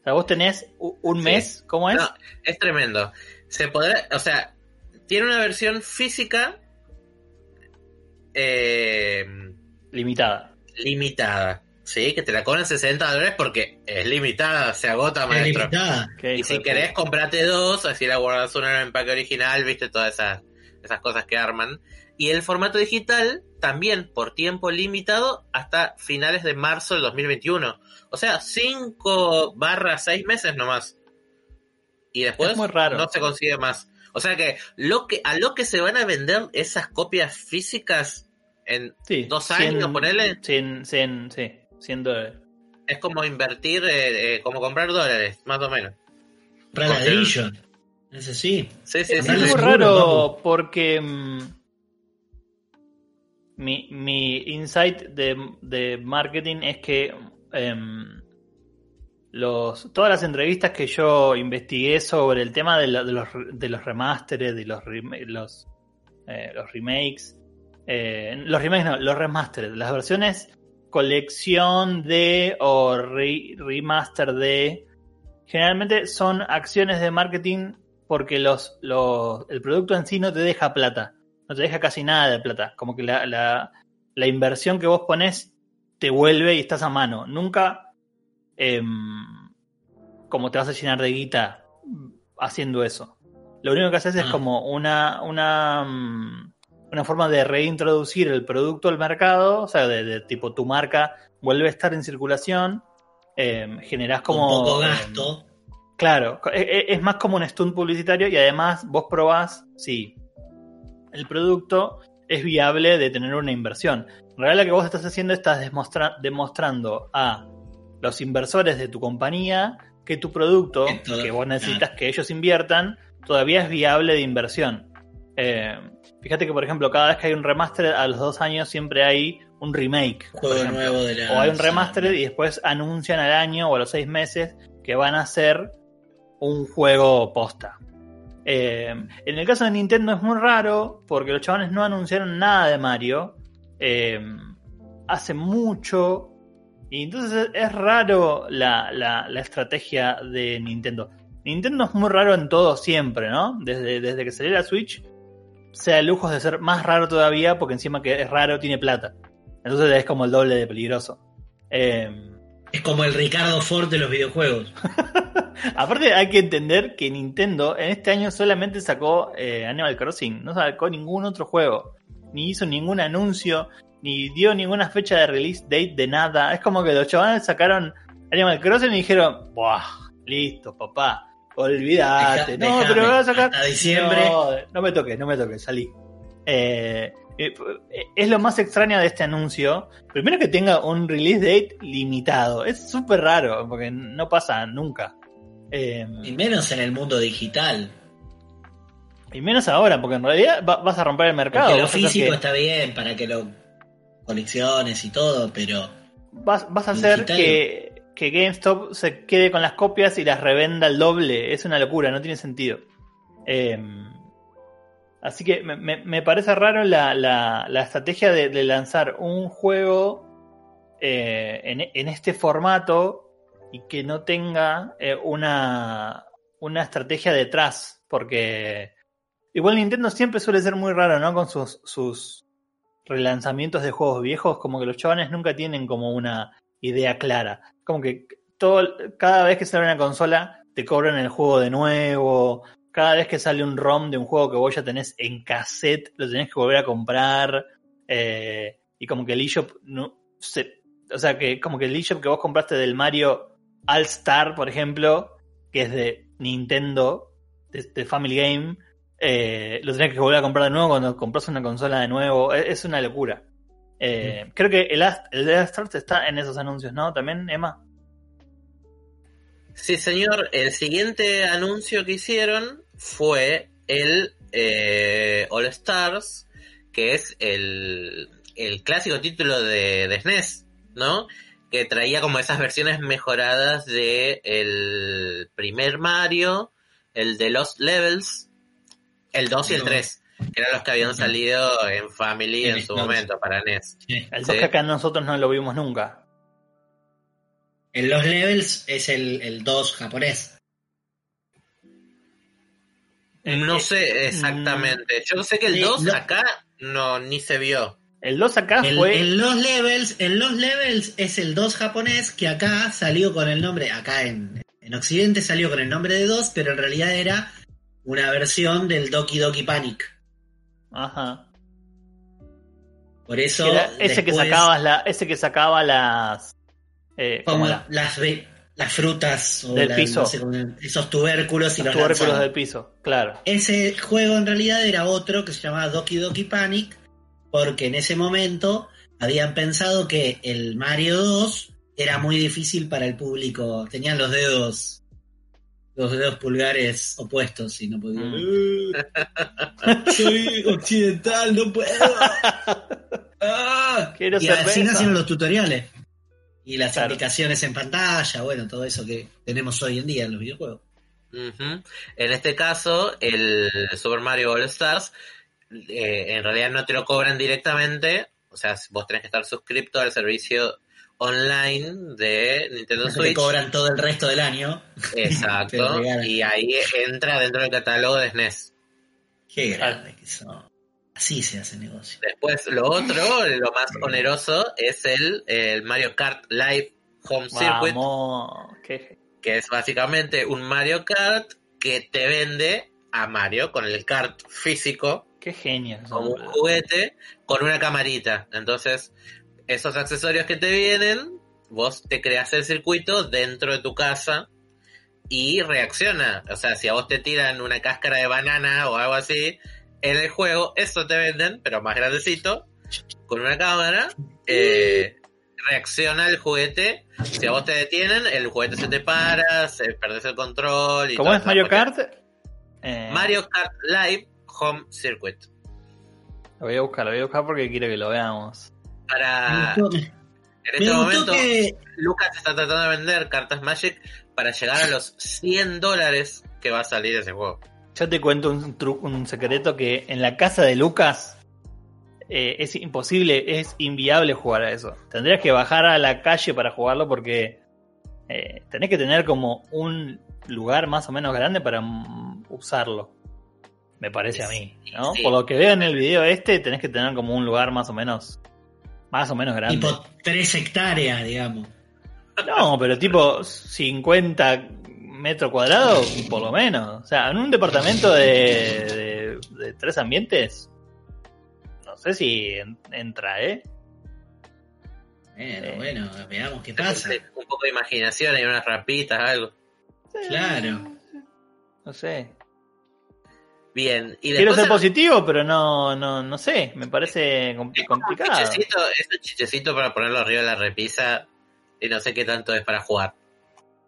O sea, vos tenés un Sí. mes, ¿cómo es? No, es tremendo. Se podrá, o sea, tiene una versión física eh, Limitada. limitada. Sí, que te la cobran 60 dólares porque es limitada, se agota, Es maestro. limitada. Qué Y si querés, comprate dos, así la guardas una en el empaque original, viste todas esas, esas cosas que arman. Y el formato digital también por tiempo limitado hasta finales de marzo del 2021. O sea, 5 barra 6 meses nomás. Y después Es muy raro. no se consigue más. O sea que, lo que a lo que se van a vender esas copias físicas en Sí, dos años, ponele. 100, 100, sí, 100 dólares. es como invertir, eh, eh, como comprar dólares, más o menos. Para ladrillo. Ese sí. Sí, sí, Es sí. Dale muy raro porque mm, mi, mi insight de, de marketing es que em, los, todas las entrevistas que yo investigué sobre el tema de, los, de los remasteres, de los, los, eh, los remakes, eh, los remakes no, los remasteres, las versiones colección de o re- remaster de, generalmente son acciones de marketing porque los, los, el producto en sí no te deja plata, no te deja casi nada de plata, como que la, la, la inversión que vos pones te vuelve y estás a mano, nunca em, como te vas a llenar de guita haciendo eso. Lo único que haces es Ah. como una, una, mm, una forma de reintroducir el producto al mercado, o sea, de, de tipo tu marca vuelve a estar en circulación, em, generás como... Con poco em, gasto. Claro, e- e- es más como un stunt publicitario y además vos probás si el producto es viable de tener una inversión. En realidad lo que vos estás haciendo estás demostra- demostrando a los inversores de tu compañía que tu producto, que vos necesitas que ellos inviertan, todavía es viable de inversión. Eh, fíjate que, por ejemplo, cada vez que hay un remaster, a los dos años siempre hay un remake. Juego nuevo de la. O hay un remaster y después anuncian al año o a los seis meses que van a hacer un juego posta. Eh, en el caso de Nintendo es muy raro porque los chavales no anunciaron nada de Mario eh, hace mucho y entonces es raro la, la- la estrategia de Nintendo. Nintendo es muy raro en todo siempre, ¿no? Desde, desde que salió la Switch se da lujos de ser más raro todavía porque encima que es raro tiene plata. Entonces es como el doble de peligroso. Eh, Es como el Ricardo Ford de los videojuegos. aparte hay que entender que Nintendo en este año solamente sacó eh, Animal Crossing, no sacó ningún otro juego, ni hizo ningún anuncio, ni dio ninguna fecha de release date de nada. Es como que los chavales sacaron Animal Crossing y dijeron, ¡buah! Listo, papá. Olvídate. Deja- no, pero voy a sacar. hasta diciembre. No, no me toques, no me toques, salí. Eh, eh, es lo más extraño de este anuncio. Primero que tenga un release date limitado. Es súper raro, porque no pasa nunca. Eh, Y menos en el mundo digital. y menos ahora, porque en realidad va- vas a romper el mercado. Porque lo físico que, está bien para que lo colecciones y todo, pero vas, vas a hacer digital. que, que GameStop se quede con las copias y las revenda al doble. Es una locura, no tiene sentido. Eh, así que me, me- me parece raro la, la- la estrategia de, de lanzar un juego eh, en, en este formato y que no tenga eh, una, una estrategia detrás. Porque igual Nintendo siempre suele ser muy raro, ¿no? Con sus, sus relanzamientos de juegos viejos, como que los chavales nunca tienen como una idea clara. Como que todo, cada vez que sale una consola te cobran el juego de nuevo. Cada vez que sale un ROM de un juego que vos ya tenés en cassette, lo tenés que volver a comprar. eh, y como que el eShop no, o sea que como que el eShop que vos compraste del Mario All Star, por ejemplo, que es de Nintendo, de, de Family Game, eh, lo tenés que volver a comprar de nuevo cuando compras una consola de nuevo. Es, es una locura. Eh, Creo que el, el de Astros está en esos anuncios, ¿no? También, Emma. Sí, señor. El siguiente anuncio que hicieron fue el eh, All Stars, que es el, el clásico título de, de SNES, ¿no? Que traía como esas versiones mejoradas de el primer Mario, el de Lost Levels, el 2 y el No. 3, que eran los que habían salido en Family En su momento para NES. Sí. El Sí. 2 que acá nosotros no lo vimos nunca. En los levels es el, el 2 japonés. No Eh, sé exactamente. Yo sé que el Eh, 2 no. acá no ni se vio. El 2 acá El, fue. en los levels, en los levels es el 2 japonés que acá salió con el nombre, acá en, en Occidente salió con el nombre de 2, pero en realidad era una versión del Doki Doki Panic. Ajá. Por eso era ese que después, sacaba la, ese que sacaba las. eh, como como la- las frutas o Del la- piso. no sé cómo- esos tubérculos y los los tubérculos lanzaba. del piso, claro. Ese juego en realidad era otro que se llamaba Doki Doki Panic, porque en ese momento habían pensado que el Mario 2 era muy difícil para el público. Tenían los dedos, los dedos pulgares opuestos y no podían. Soy occidental, no puedo. Ah. Quiero y así cerveza. nacieron los tutoriales. Y las Claro. indicaciones en pantalla, bueno, todo eso que tenemos hoy en día en los videojuegos. En este caso, el Super Mario All Stars, eh, en realidad no te lo cobran directamente, o sea, vos tenés que estar suscripto al servicio online de Nintendo Te Switch. cobran todo el resto del año. Te Exacto. y ahí entra dentro del catálogo de SNES. Qué grande que son. Así se hace negocio. Después, lo otro, lo más oneroso, es el, el Mario Kart Live Home Circuit, Vamos. qué- que es básicamente un Mario Kart que te vende a Mario con el kart físico Qué genio. como un juguete con una camarita. Entonces, esos accesorios que te vienen, vos te creas el circuito dentro de tu casa y reacciona. O sea, si a vos te tiran una cáscara de banana o algo así en el juego, eso te venden, pero más grandecito, con una cámara. eh, reacciona el juguete. Si a vos te detienen, el juguete se te para, se perdés el control. Y ¿Cómo es Mario Kart? Eh, Mario Kart Live Home Circuit. Lo voy a buscar, lo voy a buscar porque quiero que lo veamos. Para en este momento, que Lucas está tratando de vender cartas Magic para llegar a los 100 dólares que va a salir ese juego. Yo te cuento un, tru- un secreto que en la casa de Lucas eh, es imposible, es inviable jugar a eso. Tendrías que bajar a la calle para jugarlo porque eh, tenés que tener como un lugar más o menos grande para usarlo. Me parece a mí, ¿no? Sí. Por lo que veo en el video este, tenés que tener como un lugar más o menos más o menos grande. tipo 3 hectáreas, digamos. No, pero tipo 50 metros cuadrados, por lo menos. O sea, en un departamento de, de, de tres ambientes, no sé si en- entra, ¿eh? Bueno, Eh. bueno, veamos qué pasa. Un poco de imaginación y unas rapitas, algo. Claro. No sé. Bien. Y Quiero ser el- positivo, pero no, no, no sé. Me parece com- es un complicado. chichecito, es un chichecito para ponerlo arriba de la repisa y no sé qué tanto es para jugar.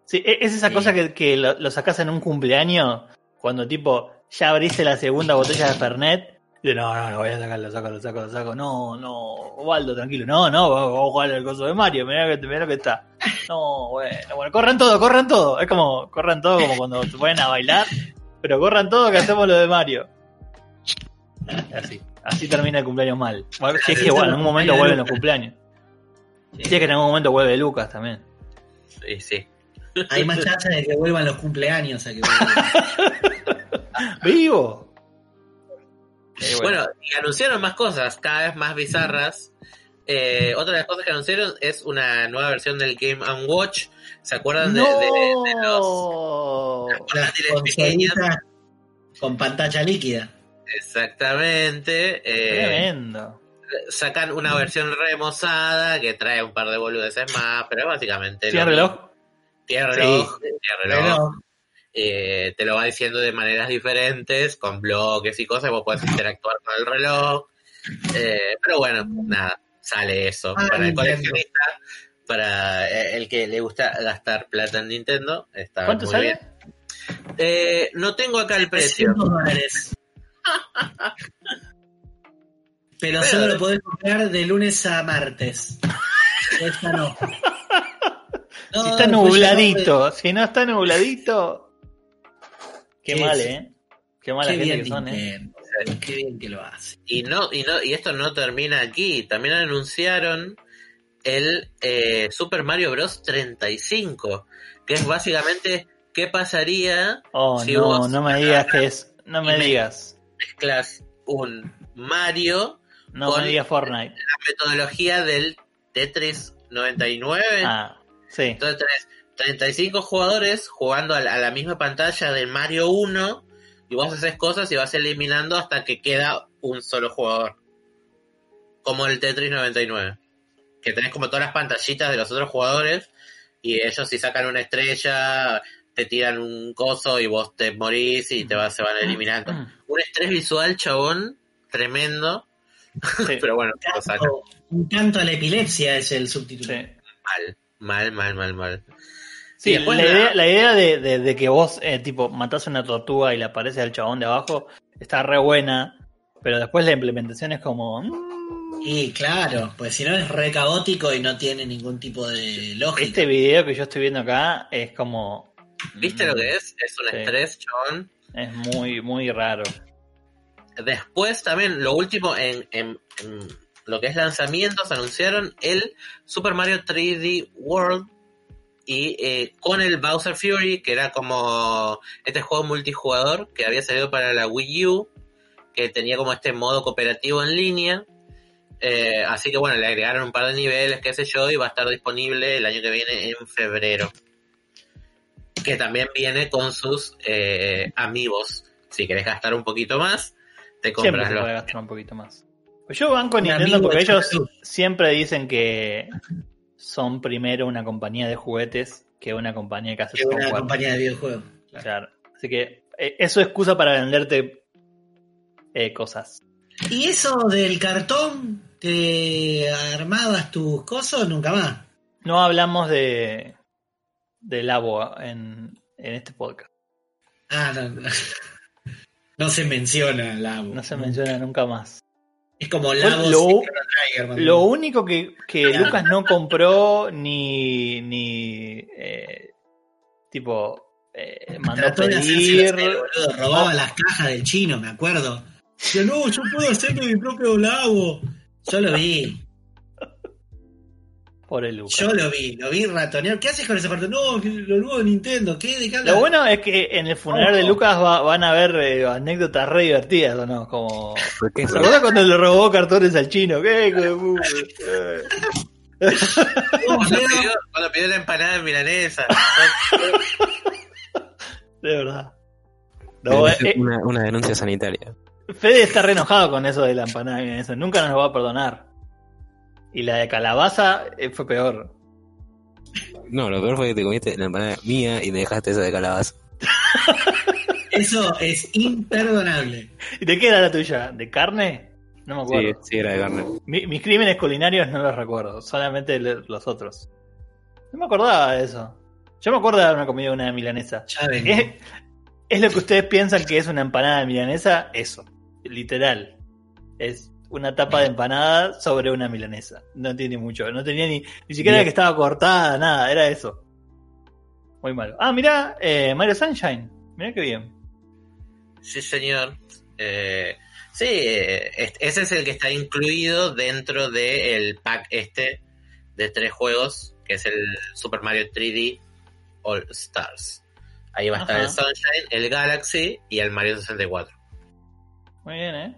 Sí, e- es esa Sí. cosa que, que lo, lo sacás en un cumpleaños, cuando tipo ya abriste la segunda botella de Fernet. Y no, no, no, voy a sacarlo, lo saco, lo saco, lo saco. No, no, Waldo, tranquilo. No, no, vamos a jugar al coso de Mario. Mirá, que, mirá lo que está. No, bueno, bueno, corran todo, corran todo. Es como, corran todo como cuando se ponen a bailar. Pero corran todo que hacemos lo de Mario. Así, así termina el cumpleaños mal. Si es que bueno, en un momento vuelven los cumpleaños. Si es que en algún momento vuelve Lucas también. Sí, sí. Hay más chance de que vuelvan los cumpleaños a que vuelvan. ¡Vivo! Eh, Bueno, y anunciaron más cosas, cada vez más bizarras. Eh, otra de las cosas que anunciaron es una nueva versión del Game Watch. ¿Se acuerdan de, de- de los con pantalla líquida. Exactamente. eh, Tremendo. sacan una versión remozada que trae un par de boludeces más, pero básicamente. ¿Tiene lo reloj? Tiene reloj. Tiene reloj. Eh, te lo va diciendo de maneras diferentes, con bloques y cosas, vos podés interactuar con el reloj. Eh, pero bueno, nada, sale eso. Ah, para el coleccionista, para el que le gusta gastar plata en Nintendo, está ¿Cuánto muy sale? bien. Eh, no tengo acá el precio. 300 dólares. Pero Pero- solo lo podés comprar de lunes a martes. Esta no. No, si está nubladito, si no está nubladito. Qué mal. ¿eh? Qué mala Qué gente que son, ¿eh? Qué bien que lo hace. Y no, y no, y esto no termina aquí. También anunciaron el eh, Super Mario Bros. 35, que es básicamente qué pasaría Oh, si no, vos no me digas que es. No me- digas. mezclas un Mario, No con- me digas Fortnite. la metodología del Tetris 99. Ah, sí. Entonces tenés 35 jugadores jugando a la, a la misma pantalla del Mario 1 y vos haces cosas y vas eliminando hasta que queda un solo jugador. Como el Tetris 99. Que tenés como todas las pantallitas de los otros jugadores y ellos si sacan una estrella te tiran un coso y vos te morís y te vas, se van eliminando. Un estrés visual, chabón, tremendo. Sí, Pero bueno, lo sacan. Un canto a la epilepsia es el subtítulo. sí. Mal, mal, mal, mal, mal. Sí, la, idea, la idea de, de- de que vos, eh, tipo, matás una tortuga y le aparece al chabón de abajo está re buena, pero después la implementación es como... mm, Y claro, pues si no es re caótico y no tiene ningún tipo de lógica. Este video que yo estoy viendo acá es como... ¿Viste lo que es? Es un Sí. estrés, chabón. Es muy, muy raro. Después también, lo último, en, en- en lo que es lanzamientos, anunciaron el Super Mario 3D World y eh, con el Bowser Fury, que era como este juego multijugador que había salido para la Wii U, que tenía como este modo cooperativo en línea. Eh, así que bueno, le agregaron un par de niveles, qué sé yo, y va a estar disponible el año que viene en febrero. Que también viene con sus eh, amigos. Si querés gastar un poquito más, te Siempre compras se puede gastar un poquito más. Yo banco Nintendo porque ellos siempre dicen que son primero una compañía de juguetes que una compañía que hace que una compañía de videojuegos. Claro. Claro. Así que eh, eso es excusa para venderte eh, cosas. ¿Y eso del cartón? ¿Te armabas tus cosas? Nunca más. No hablamos de del agua en, en este podcast. Ah, no, no. No se menciona Labo. No se menciona nunca más. Es como Labo Lo- cuando- Lo único que, que Lucas no compró ni, ni eh, tipo eh, mandó Trató de pedir. hacer, boludo. Robaba las cajas del chino, me acuerdo. Yo no, yo puedo hacerme mi propio Labo. Yo lo vi, Por el Lucas. yo lo vi, lo vi ratonear. ¿Qué haces con esa parte? No, lo nuevo de Nintendo, ¿qué? ¿De qué hablas? Lo bueno es que en el funeral de Lucas va- van a ver eh, anécdotas re divertidas, ¿o no? Como. ¿Por qué ¿Se acuerdan cuando le robó cartones al chino? ¿Qué? Eh. Cuando pidió, cuando pidió la empanada en milanesa. De verdad. No, ser eh, una, una denuncia sanitaria. Fede está re enojado con eso de la empanada de milanesa. Nunca nos lo va a perdonar. Y la de calabaza eh, fue peor. No, lo peor fue que te comiste la empanada mía y me dejaste esa de calabaza. Eso es imperdonable. ¿Y de qué era la tuya? ¿De carne? No me Sí, acuerdo. sí, era de carne. Mi- mis crímenes culinarios no los recuerdo, solamente los otros. No me acordaba de eso. Yo me acuerdo de haber una comida una milanesa. Ya. ¿Es, es lo que ustedes piensan que es una empanada de milanesa? Eso, literal. Es una tapa de empanada sobre una milanesa. No tiene mucho, no tenía ni, ni siquiera Bien. que estaba cortada, nada, era eso. Muy malo. Ah, mirá, eh, Mario Sunshine. Mirá qué bien. Sí, señor. Eh, sí, eh, es- ese es el que está incluido dentro del pack este de tres juegos, que es el Super Mario 3D All Stars. Ahí va a estar Ajá. el Sunshine, el Galaxy y el Mario 64. Muy bien, ¿eh?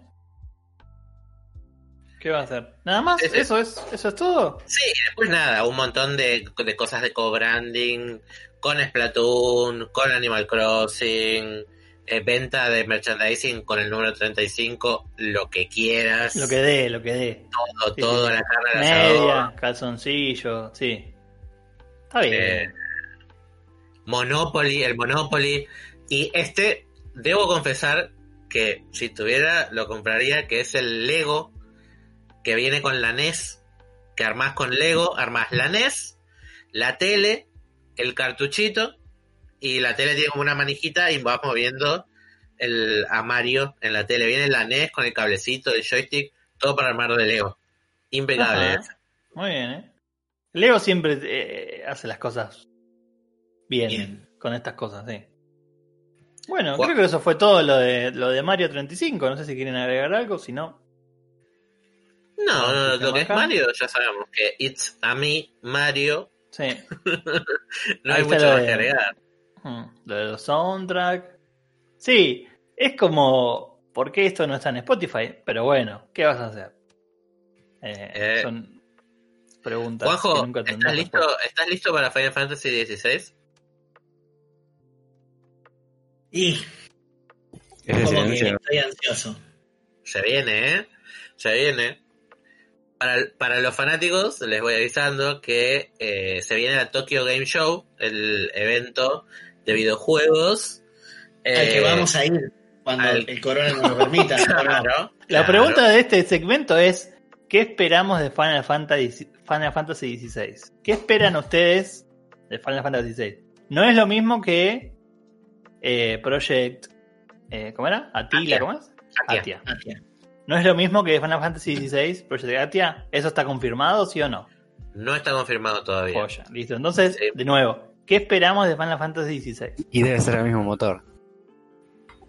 ¿Qué va a hacer? ¿Nada más? ¿Eso es, eso es todo? Sí, después nada, un montón de, de cosas de co-branding, con Splatoon, con Animal Crossing, eh, venta de merchandising con el número 35, lo que quieras, Lo que dé, lo que dé. todo, sí, todo sí. la carne. Media, calzoncillo, sí. Está bien. Eh, Monopoly, el Monopoly. Y este, debo confesar que si tuviera, lo compraría, que es el Lego que viene con la NES, que armás con Lego, armás la NES, la tele, el cartuchito, y la tele tiene como una manijita y vas moviendo el, a Mario en la tele. Viene la NES con el cablecito, el joystick, todo para armar de Lego. Impecable. Ajá. Muy bien, ¿eh? Leo siempre eh, hace las cosas bien, Bien. con estas cosas, sí. Bueno, creo que eso fue todo lo de, lo de Mario 35. No sé si quieren agregar algo, si no. No, no, lo que es. Mario ya sabemos que It's a me Mario. Sí. No Ahí hay mucho más de- que agregar. Mm, Lo de los soundtrack. Sí, es como. ¿Por qué esto no está en Spotify? Pero bueno, ¿qué vas a hacer? Eh, Eh, son preguntas que Juanjo, nunca ¿estás listo. ¿estás listo para Final Fantasy XVI? Y Ese como que estoy ansioso. Se viene, ¿eh? Se viene. Para, para los fanáticos, les voy avisando que eh, se viene la Tokyo Game Show, el evento de videojuegos. Al que Eh, vamos a ir cuando al- el corona nos lo permita. Claro, La pregunta de este segmento es: ¿qué esperamos de Final Fantasy, Final Fantasy XVI? ¿Qué esperan ustedes de Final Fantasy XVI? No es lo mismo que eh, Project. eh, ¿Cómo era? Atila. ¿cómo es? Atia. ¿No es lo mismo que Final Fantasy XVI, Project Atia? ¿Eso está confirmado, sí o no? No está confirmado todavía. Listo. Entonces, Sí. de nuevo, ¿qué esperamos de Final Fantasy XVI? Y debe ser el mismo motor.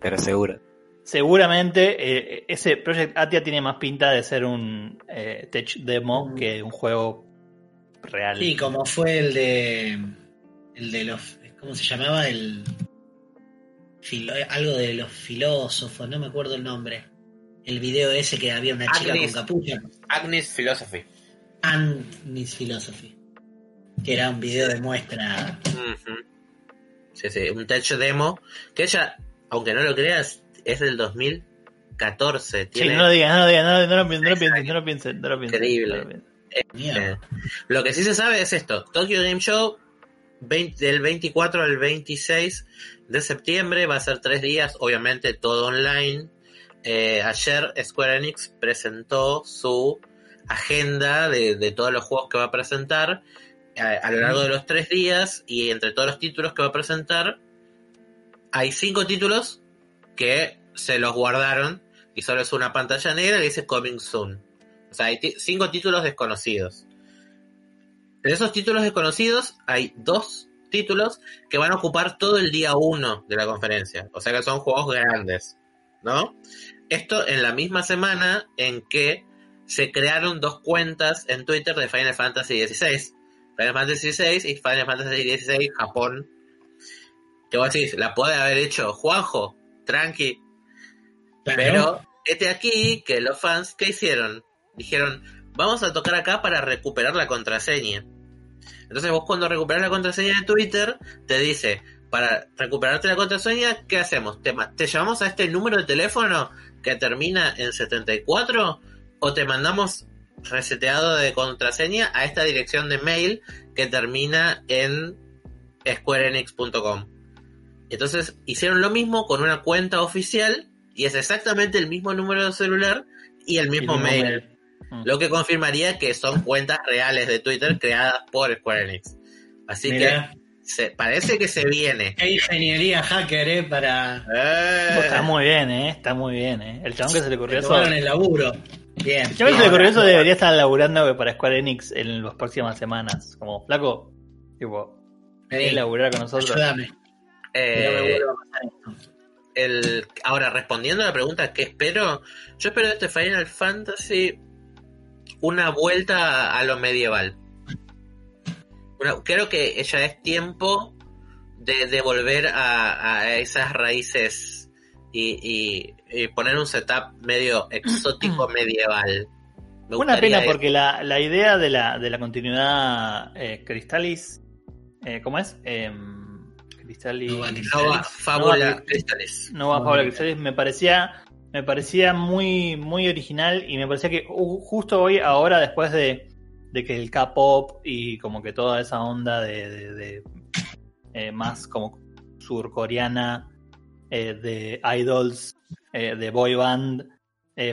Pero seguro. Seguramente eh, ese Project Atia tiene más pinta de ser un eh, tech demo Mm. que un juego real. Sí, como fue el de. El de los. ¿Cómo se llamaba? El. filo- algo de los filósofos, no me acuerdo el nombre. El video ese que había una chica con capucha. Agnes Philosophy. Agnes Philosophy. Que era un video de muestra. Sí, sí, un tech demo que ella, aunque no lo creas, es del 2014. Sí, Tiene, no lo digas, no lo digas, no, no lo piensen, no lo piensen, no lo piensen, no lo piensen. Increíble. no lo piensen. Mierda. eh, lo que sí se sabe es esto: Tokyo Game Show 20 del 24 al 26 de septiembre va a ser tres días, obviamente todo online. Eh, ayer Square Enix presentó su agenda de, todos los juegos que va a presentar eh, a, a lo largo de los tres días y entre todos los títulos que va a presentar hay cinco títulos que se los guardaron y solo es una pantalla negra que dice Coming Soon. O sea, hay cinco títulos desconocidos. De esos títulos desconocidos hay dos títulos que van a ocupar todo el día uno de la conferencia. O sea que son juegos grandes, ¿no? Esto en la misma semana en que se crearon dos cuentas en Twitter de Final Fantasy XVI. Final Fantasy XVI y Final Fantasy XVI Japón. Que vos decís, la puede haber hecho Juanjo, tranqui. Claro. Pero este aquí que los fans, ¿qué hicieron? Dijeron, vamos a tocar acá para recuperar la contraseña. Entonces vos cuando recuperas la contraseña de Twitter, te dice, para recuperarte la contraseña, ¿qué hacemos? ¿Te, ma- te llamamos a este número de teléfono que termina en 74? ¿O te mandamos reseteado de contraseña a esta dirección de mail que termina en squareenix.com? Entonces hicieron lo mismo con una cuenta oficial y es exactamente el mismo número de celular y el mismo, El mail. mail. Mm. Lo que confirmaría que son cuentas reales de Twitter creadas por Square Enix. Así que se, parece que se viene. qué ingeniería hacker, ¿eh? Para. Eh, Está muy bien, eh. Está muy bien, eh. El chabón que se le ocurrió eso. El laburo. Bien. El chabón que se le Ahora, ocurrió eso debería estar laburando para Square Enix en las próximas semanas. Como, flaco, tipo, vení, ¿querés laburar con nosotros? Ayúdame. eh, que no me vuelva a pasar esto. el, ahora, respondiendo a la pregunta ¿qué espero? Yo espero de este Final Fantasy una vuelta a, a lo medieval. Una- creo que ya es tiempo de, de volver a, a esas raíces y, y- y poner un setup medio exótico medieval. Me Una pena eso. porque la, la idea de la, de la continuidad eh, Cristalis, eh, ¿cómo es? Em, Cristalis. Nova Nova Fábula Nova- Cristales. Nova Fábula Cristalis me parecía me parecía muy muy original y me parecía que uh, justo hoy ahora después de, de que el K-pop y como que toda esa onda de, de- de, eh, más como surcoreana eh, de idols eh, de boy band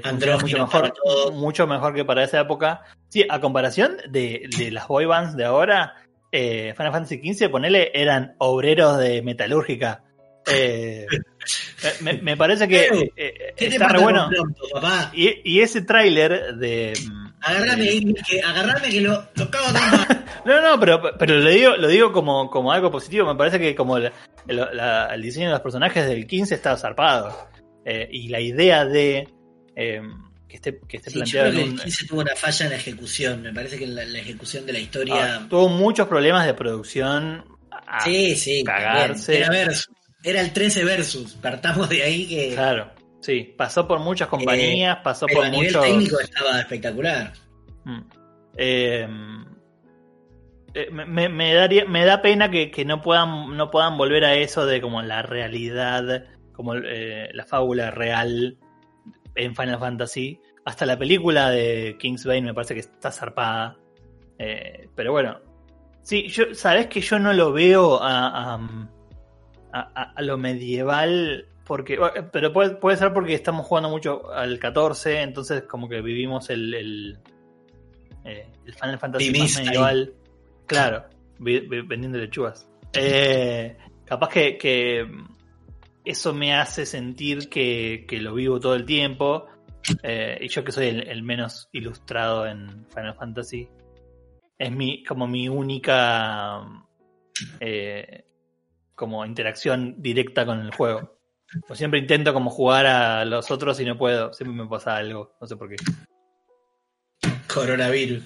funciona mucho mejor mucho mejor que para esa época. Sí a comparación de, de las boy bands de ahora Final Fantasy XV ponele eran obreros de metalúrgica. Me, me parece que Ew, eh, ¿Qué te está re bueno. Pronto, y, y ese tráiler de, Agarrame, ahí, que, agarrame que lo, lo cago No, no, pero, pero lo digo, lo digo como, como algo positivo. Me parece que como la- la- el diseño de los personajes del 15 está zarpado. Eh, y la idea de eh, que esté, que esté Sí, yo planteado creo que en el un, 15 tuvo una falla en la ejecución. Me parece que la, la ejecución de la historia. Ah, tuvo muchos problemas de producción. a- sí, sí. cagarse. también. Era versus. Era el 13 versus. Partamos de ahí que. Claro, sí. Pasó por muchas compañías, pasó pero por a nivel muchos. técnico estaba espectacular. Mm. Eh, eh, me, me- me daría, me da pena que, que no puedan no puedan volver a eso de como la realidad, como eh, la fábula real en Final Fantasy. Hasta la película de Kingsbane me parece que está zarpada. Eh, pero bueno, sí, yo sabes que yo no lo veo a, a, a- a lo medieval. Porque, pero puede, puede ser porque estamos jugando mucho al 14, entonces como que vivimos el, el, eh, el Final Fantasy más ahí. medieval. Claro, vendiendo lechugas. Eh, capaz que, que eso me hace sentir que, que lo vivo todo el tiempo. eh, y yo que soy el, el menos ilustrado en Final Fantasy, es mi, como mi única eh, como interacción directa con el juego. Yo siempre intento como jugar a los otros y no puedo. Siempre me pasa algo. No sé por qué. Coronavirus.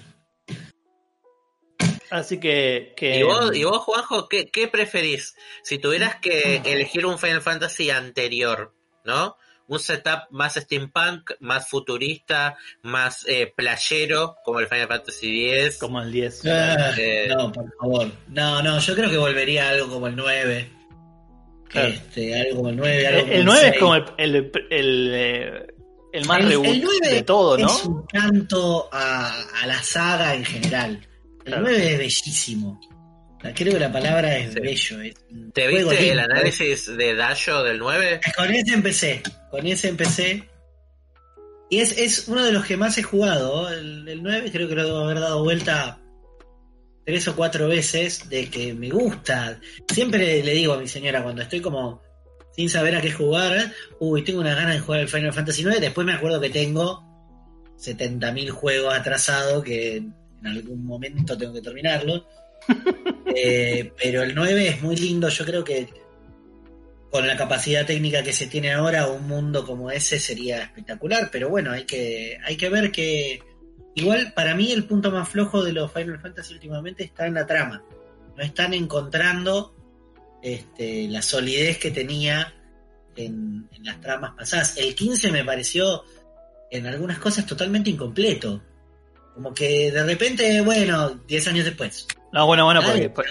Así que. que ¿Y vos, y vos, Juanjo, ¿qué, qué preferís? Si tuvieras que elegir un Final Fantasy anterior, ¿no? Un setup más steampunk, más futurista, más eh, playero, como el Final Fantasy X. Como el 10. Ah, Eh, no, por favor. No, no, yo creo que volvería a algo como el 9. Claro. Este, algo como el 9, algo El, como el 9 es 6. como el, el, el, eh, el más El- reboot el 9 de todo, ¿no? Es un canto a, a la saga en general. El Claro. 9 es bellísimo. Creo que la palabra es Sí. bello. Es ¿Te viste el lindo. análisis de Dayo del 9? Con ese empecé. Con ese empecé. Y es, es uno de los que más he jugado. El, el 9 creo que lo debo haber dado vuelta tres o cuatro veces de que me gusta. Siempre le digo a mi señora cuando estoy como sin saber a qué jugar, uy, tengo una ganas de jugar el Final Fantasy 9, después me acuerdo que tengo 70.000 juegos atrasados que en algún momento tengo que terminarlo. Eh, pero el 9 es muy lindo, yo creo que con la capacidad técnica que se tiene ahora, un mundo como ese sería espectacular, pero bueno, hay que, hay que ver que igual para mí el punto más flojo de los Final Fantasy últimamente está en la trama. No están encontrando este, la solidez que tenía en, en las tramas pasadas. El 15 me pareció en algunas cosas totalmente incompleto. Como que de repente, bueno, 10 años después. No, bueno, bueno,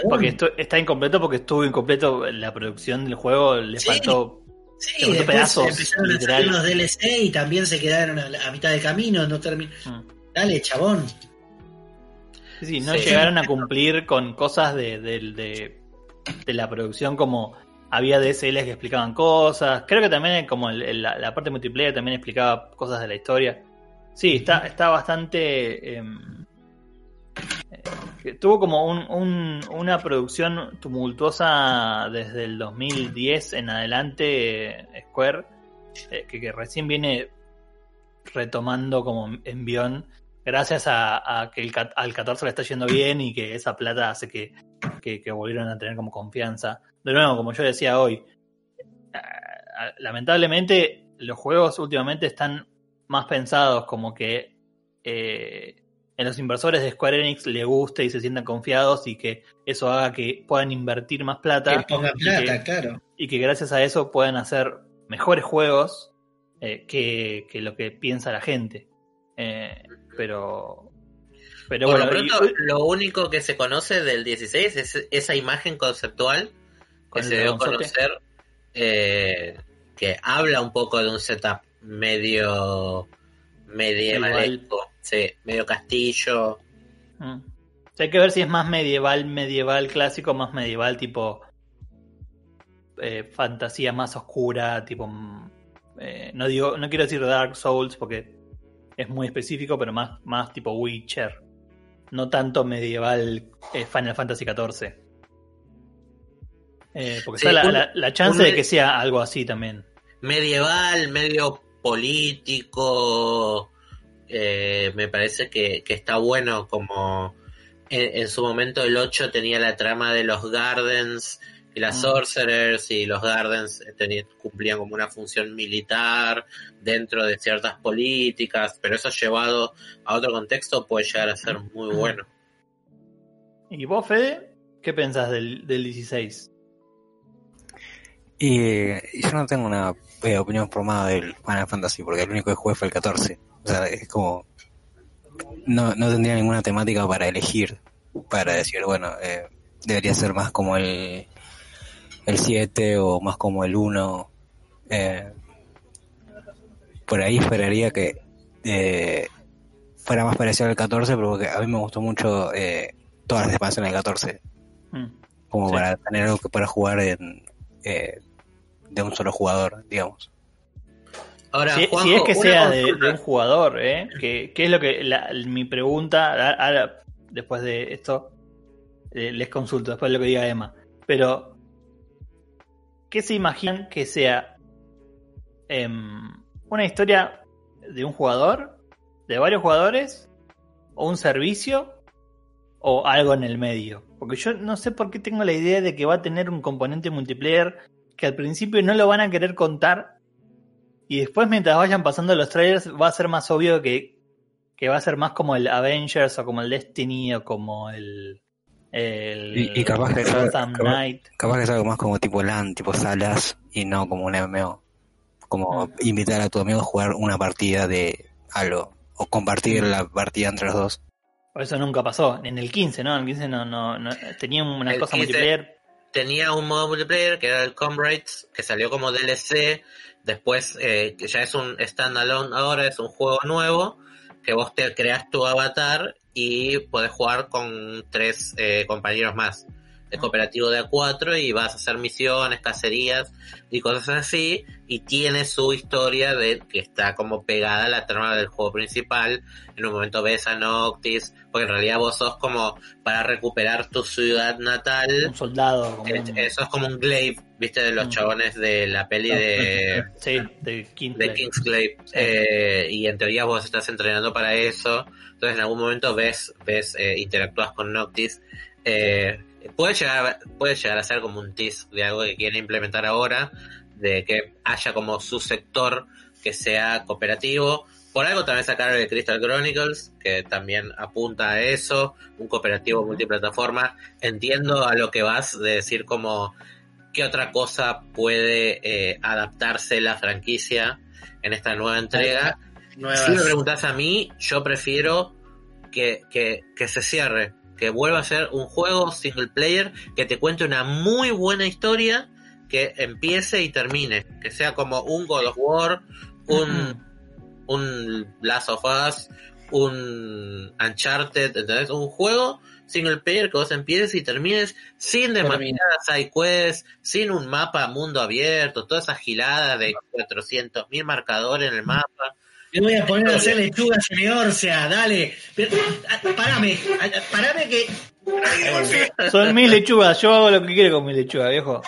porque, esto- está incompleto porque estuvo incompleto la producción del juego, le Sí. faltó. Sí, después pedazos, empezaron a salir los DLC y también se quedaron a, mitad de camino. No termi- Mm. Dale, chabón. Sí, no Sí. llegaron a cumplir con cosas de, de, de- de la producción como había DSLs que explicaban cosas. Creo que también como el- el- la, la parte multiplayer también explicaba cosas de la historia. Sí, está, está bastante... em, eh, tuvo como un, un- una producción tumultuosa desde el 2010 en adelante eh, Square, eh, que, que recién viene retomando como envión gracias a, a que el, al 14 le está yendo bien y que esa plata hace que, que, que volvieron a tener como confianza. De nuevo, como yo decía hoy, ah, lamentablemente los juegos últimamente están más pensados como que eh, en los inversores de Square Enix le guste y se sientan confiados y que eso haga que puedan invertir más plata Que pongan y plata, que- claro. y que gracias a eso puedan hacer mejores juegos eh, que, que lo que piensa la gente. Eh, pero pero Por bueno, lo y- pronto, lo único que se conoce del 16 es esa imagen conceptual Con que se dio a conocer, eh, que habla un poco de un setup medio medievalesco, sí, medio castillo. Mm. Hay que ver si es más medieval, medieval clásico, más medieval tipo eh, fantasía más oscura, tipo mm, eh, no digo, no quiero decir Dark Souls porque es muy específico, pero más, más tipo Witcher, no tanto medieval eh, Final Fantasy XIV. Eh, porque Sí, está la, un- la- la chance de que sea algo así también. medieval, medio político, eh, me parece que, que está bueno como en, en su momento el 8 tenía la trama de los Gardens y las Mm. Sorcerers y los Gardens tenían- cumplían como una función militar dentro de ciertas políticas, pero eso llevado a otro contexto puede llegar a ser muy bueno. ¿Y vos, Fede? ¿Qué pensás del, del 16? Y eh, yo no tengo una eh, opinión formada del Final Fantasy, porque el único que jugué fue el 14. O sea, es como... No, no tendría ninguna temática para elegir, para decir, bueno, eh, debería ser más como el, el 7 o más como el 1. Eh, por ahí esperaría que eh, fuera más parecido al 14, pero porque a mí me gustó mucho eh, todas las expansiones del 14 Mm. como Sí. para tener algo que para jugar en, eh, de un solo jugador, digamos. Ahora, Si, Juanjo, si es que sea de, un jugador, ¿eh? Que, que es lo que la- mi pregunta, ahora, después de esto, eh, les consulto, después de lo que diga Emma. Pero, ¿qué se imaginan que sea em, una historia de un jugador, de varios jugadores, o un servicio, o algo en el medio? Porque yo no sé por qué tengo la idea de que va a tener un componente multiplayer que al principio no lo van a querer contar y después, mientras vayan pasando los trailers, va a ser más obvio que, que va a ser más como el Avengers o como el Destiny o como el. El Y- y capaz que sea- Gotham capaz- Knight. Capaz que es algo más como tipo LAN, tipo salas, y no como un MMO. Como invitar a tu amigo a jugar una partida de algo, o compartir la partida entre los dos. Por eso nunca pasó. En el 15, ¿no? En el 15 no, no, no tenía una El cosa 15 multiplayer. tenía un modo multiplayer que era el Comrades, que salió como DLC, después eh, que ya es un standalone ahora, es un juego nuevo, que vos te creas tu avatar y podés jugar con tres eh, compañeros más. Es cooperativo de A4 y vas a hacer misiones, cacerías y cosas así. Y tiene su historia de que está como pegada a la trama del juego principal. En un momento ves a Noctis, porque en realidad vos sos como para recuperar tu ciudad natal. Un soldado. Como un- Eso es como un glaive, viste, de los Mm. chabones de la peli de, sí, de Kingsley. de Kingsglaive. Eh, y en teoría vos estás entrenando para eso. Entonces en algún momento ves, ves, eh, interactúas con Noctis. Eh, puede llegar, puede llegar a ser como un tease de algo que quieren implementar ahora, de que haya como su sector que sea cooperativo. Por algo también sacaron el Crystal Chronicles, que también apunta a eso, un cooperativo multiplataforma. Entiendo a lo que vas de decir como qué otra cosa puede eh, adaptarse la franquicia en esta nueva entrega. Nuevas. Si me preguntas a mí, yo prefiero que, que, que se cierre, que vuelva a ser un juego single player, que te cuente una muy buena historia, que empiece y termine, que sea como un God of War, un, un Last of Us, un Uncharted, ¿entendés? Un juego single player que vos empieces y termines sin demasiadas side quests, sin un mapa mundo abierto, toda esa gilada de 400.000 marcadores en el mapa. Me voy a poner a hacer lechuga señor, dale. Pero, ah, parame, ah, parame que. Son mis lechugas, yo hago lo que quiero con mi lechuga, viejo.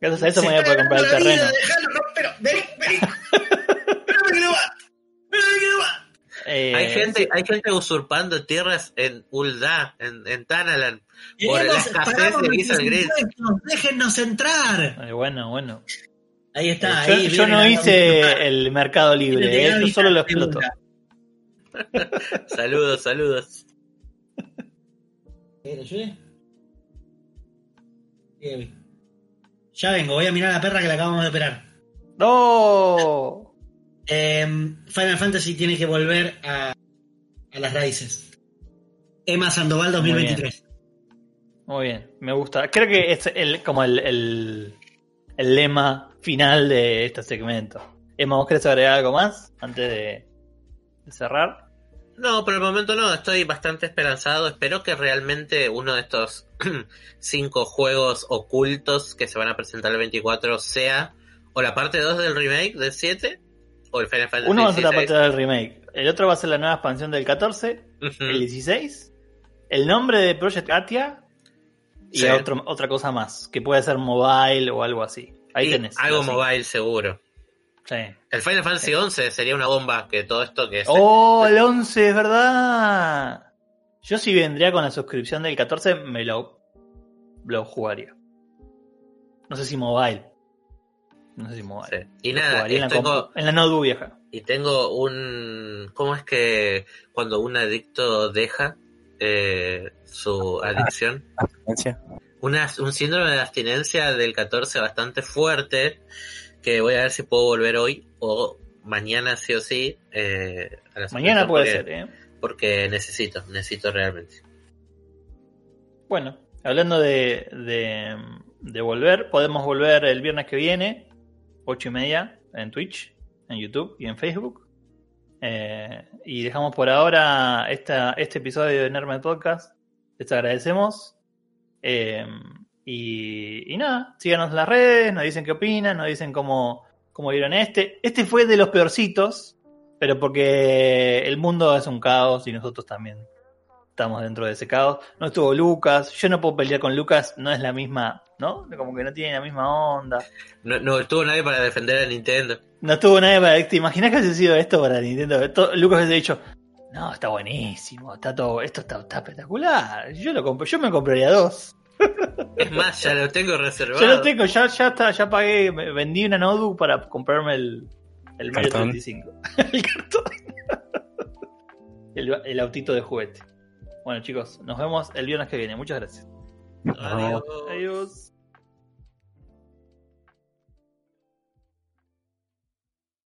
Gracias a eso me voy a poder comprar el Se terreno. vida, dejalo, no, pero, vení, vení. Espérame que no va. Espérame que no va. Eh, Hay gente, hay gente usurpando tierras en Ulda, en, en Tanalan, por la escasez de Grid. impuestos, Déjennos entrar. eh, bueno, bueno. Ahí está. yo ahí yo no hice el mercado libre, eh, yo solo lo exploto. Saludos, saludos. Bien. Ya vengo, voy a mirar a la perra que la acabamos de operar. ¡No! Eh, Final Fantasy tiene que volver a, a las raíces. Emma Sandoval 2023. Muy bien, me gusta. Creo que es el, como el, el, el lema final de este segmento. Emma, ¿vos querés agregar algo más antes de, de cerrar? No, por el momento no, estoy bastante esperanzado. Espero que realmente uno de estos cinco juegos ocultos que se van a presentar el 24 sea o la parte 2 del remake del 7 o el Final Fantasy Uno va a ser la 16. parte del remake, el otro va a ser la nueva expansión del 14, Ujú. el 16, el nombre de Project Atia y Sí. otro- otra cosa más, que puede ser mobile o algo así. Ahí Y tenés. algo mobile seguro. Sí. El Final Fantasy 11 sería una bomba que todo esto que es. ¡Oh, el 11, es verdad! Yo si vendría con la suscripción del 14, me lo, lo jugaría. No sé si mobile. No sé si mobile. Sí. Y Lo nada, en, la tengo, en la notebook vieja. y tengo un... ¿Cómo es que cuando un adicto deja eh, su adicción? abstinencia. Una, un síndrome de abstinencia del 14 bastante fuerte que voy a ver si puedo volver hoy o mañana sí o sí. eh, a Mañana puede porque- ser, ¿eh? Porque necesito, necesito realmente. Bueno, hablando de, de, de volver, podemos volver el viernes que viene, ocho y media, en Twitch, en YouTube y en Facebook. Eh, y dejamos por ahora esta, este episodio de Nermed Podcast. Les agradecemos. Eh, y, y nada, síganos en las redes, nos dicen qué opinan, nos dicen cómo, cómo vieron este. Este fue de los peorcitos, pero porque el mundo es un caos y nosotros también estamos dentro de ese caos. No estuvo Lucas, yo no puedo pelear con Lucas, no es la misma, ¿no? Como que no tiene la misma onda. No, no estuvo nadie para defender a Nintendo. No estuvo nadie para. ¿Te imaginas que hubiese sido esto para Nintendo? Esto- Lucas hubiese dicho, no, está buenísimo, está todo, esto está, está espectacular. Yo lo compro, yo me compraría dos. Es más, ya lo tengo reservado. Ya lo tengo, ya, ya está, ya pagué, vendí una notebook para comprarme el, el Mario Cartón. 35. el cartón. el, el autito de juguete. Bueno chicos, nos vemos el viernes que viene. Muchas gracias. Adiós. Adiós.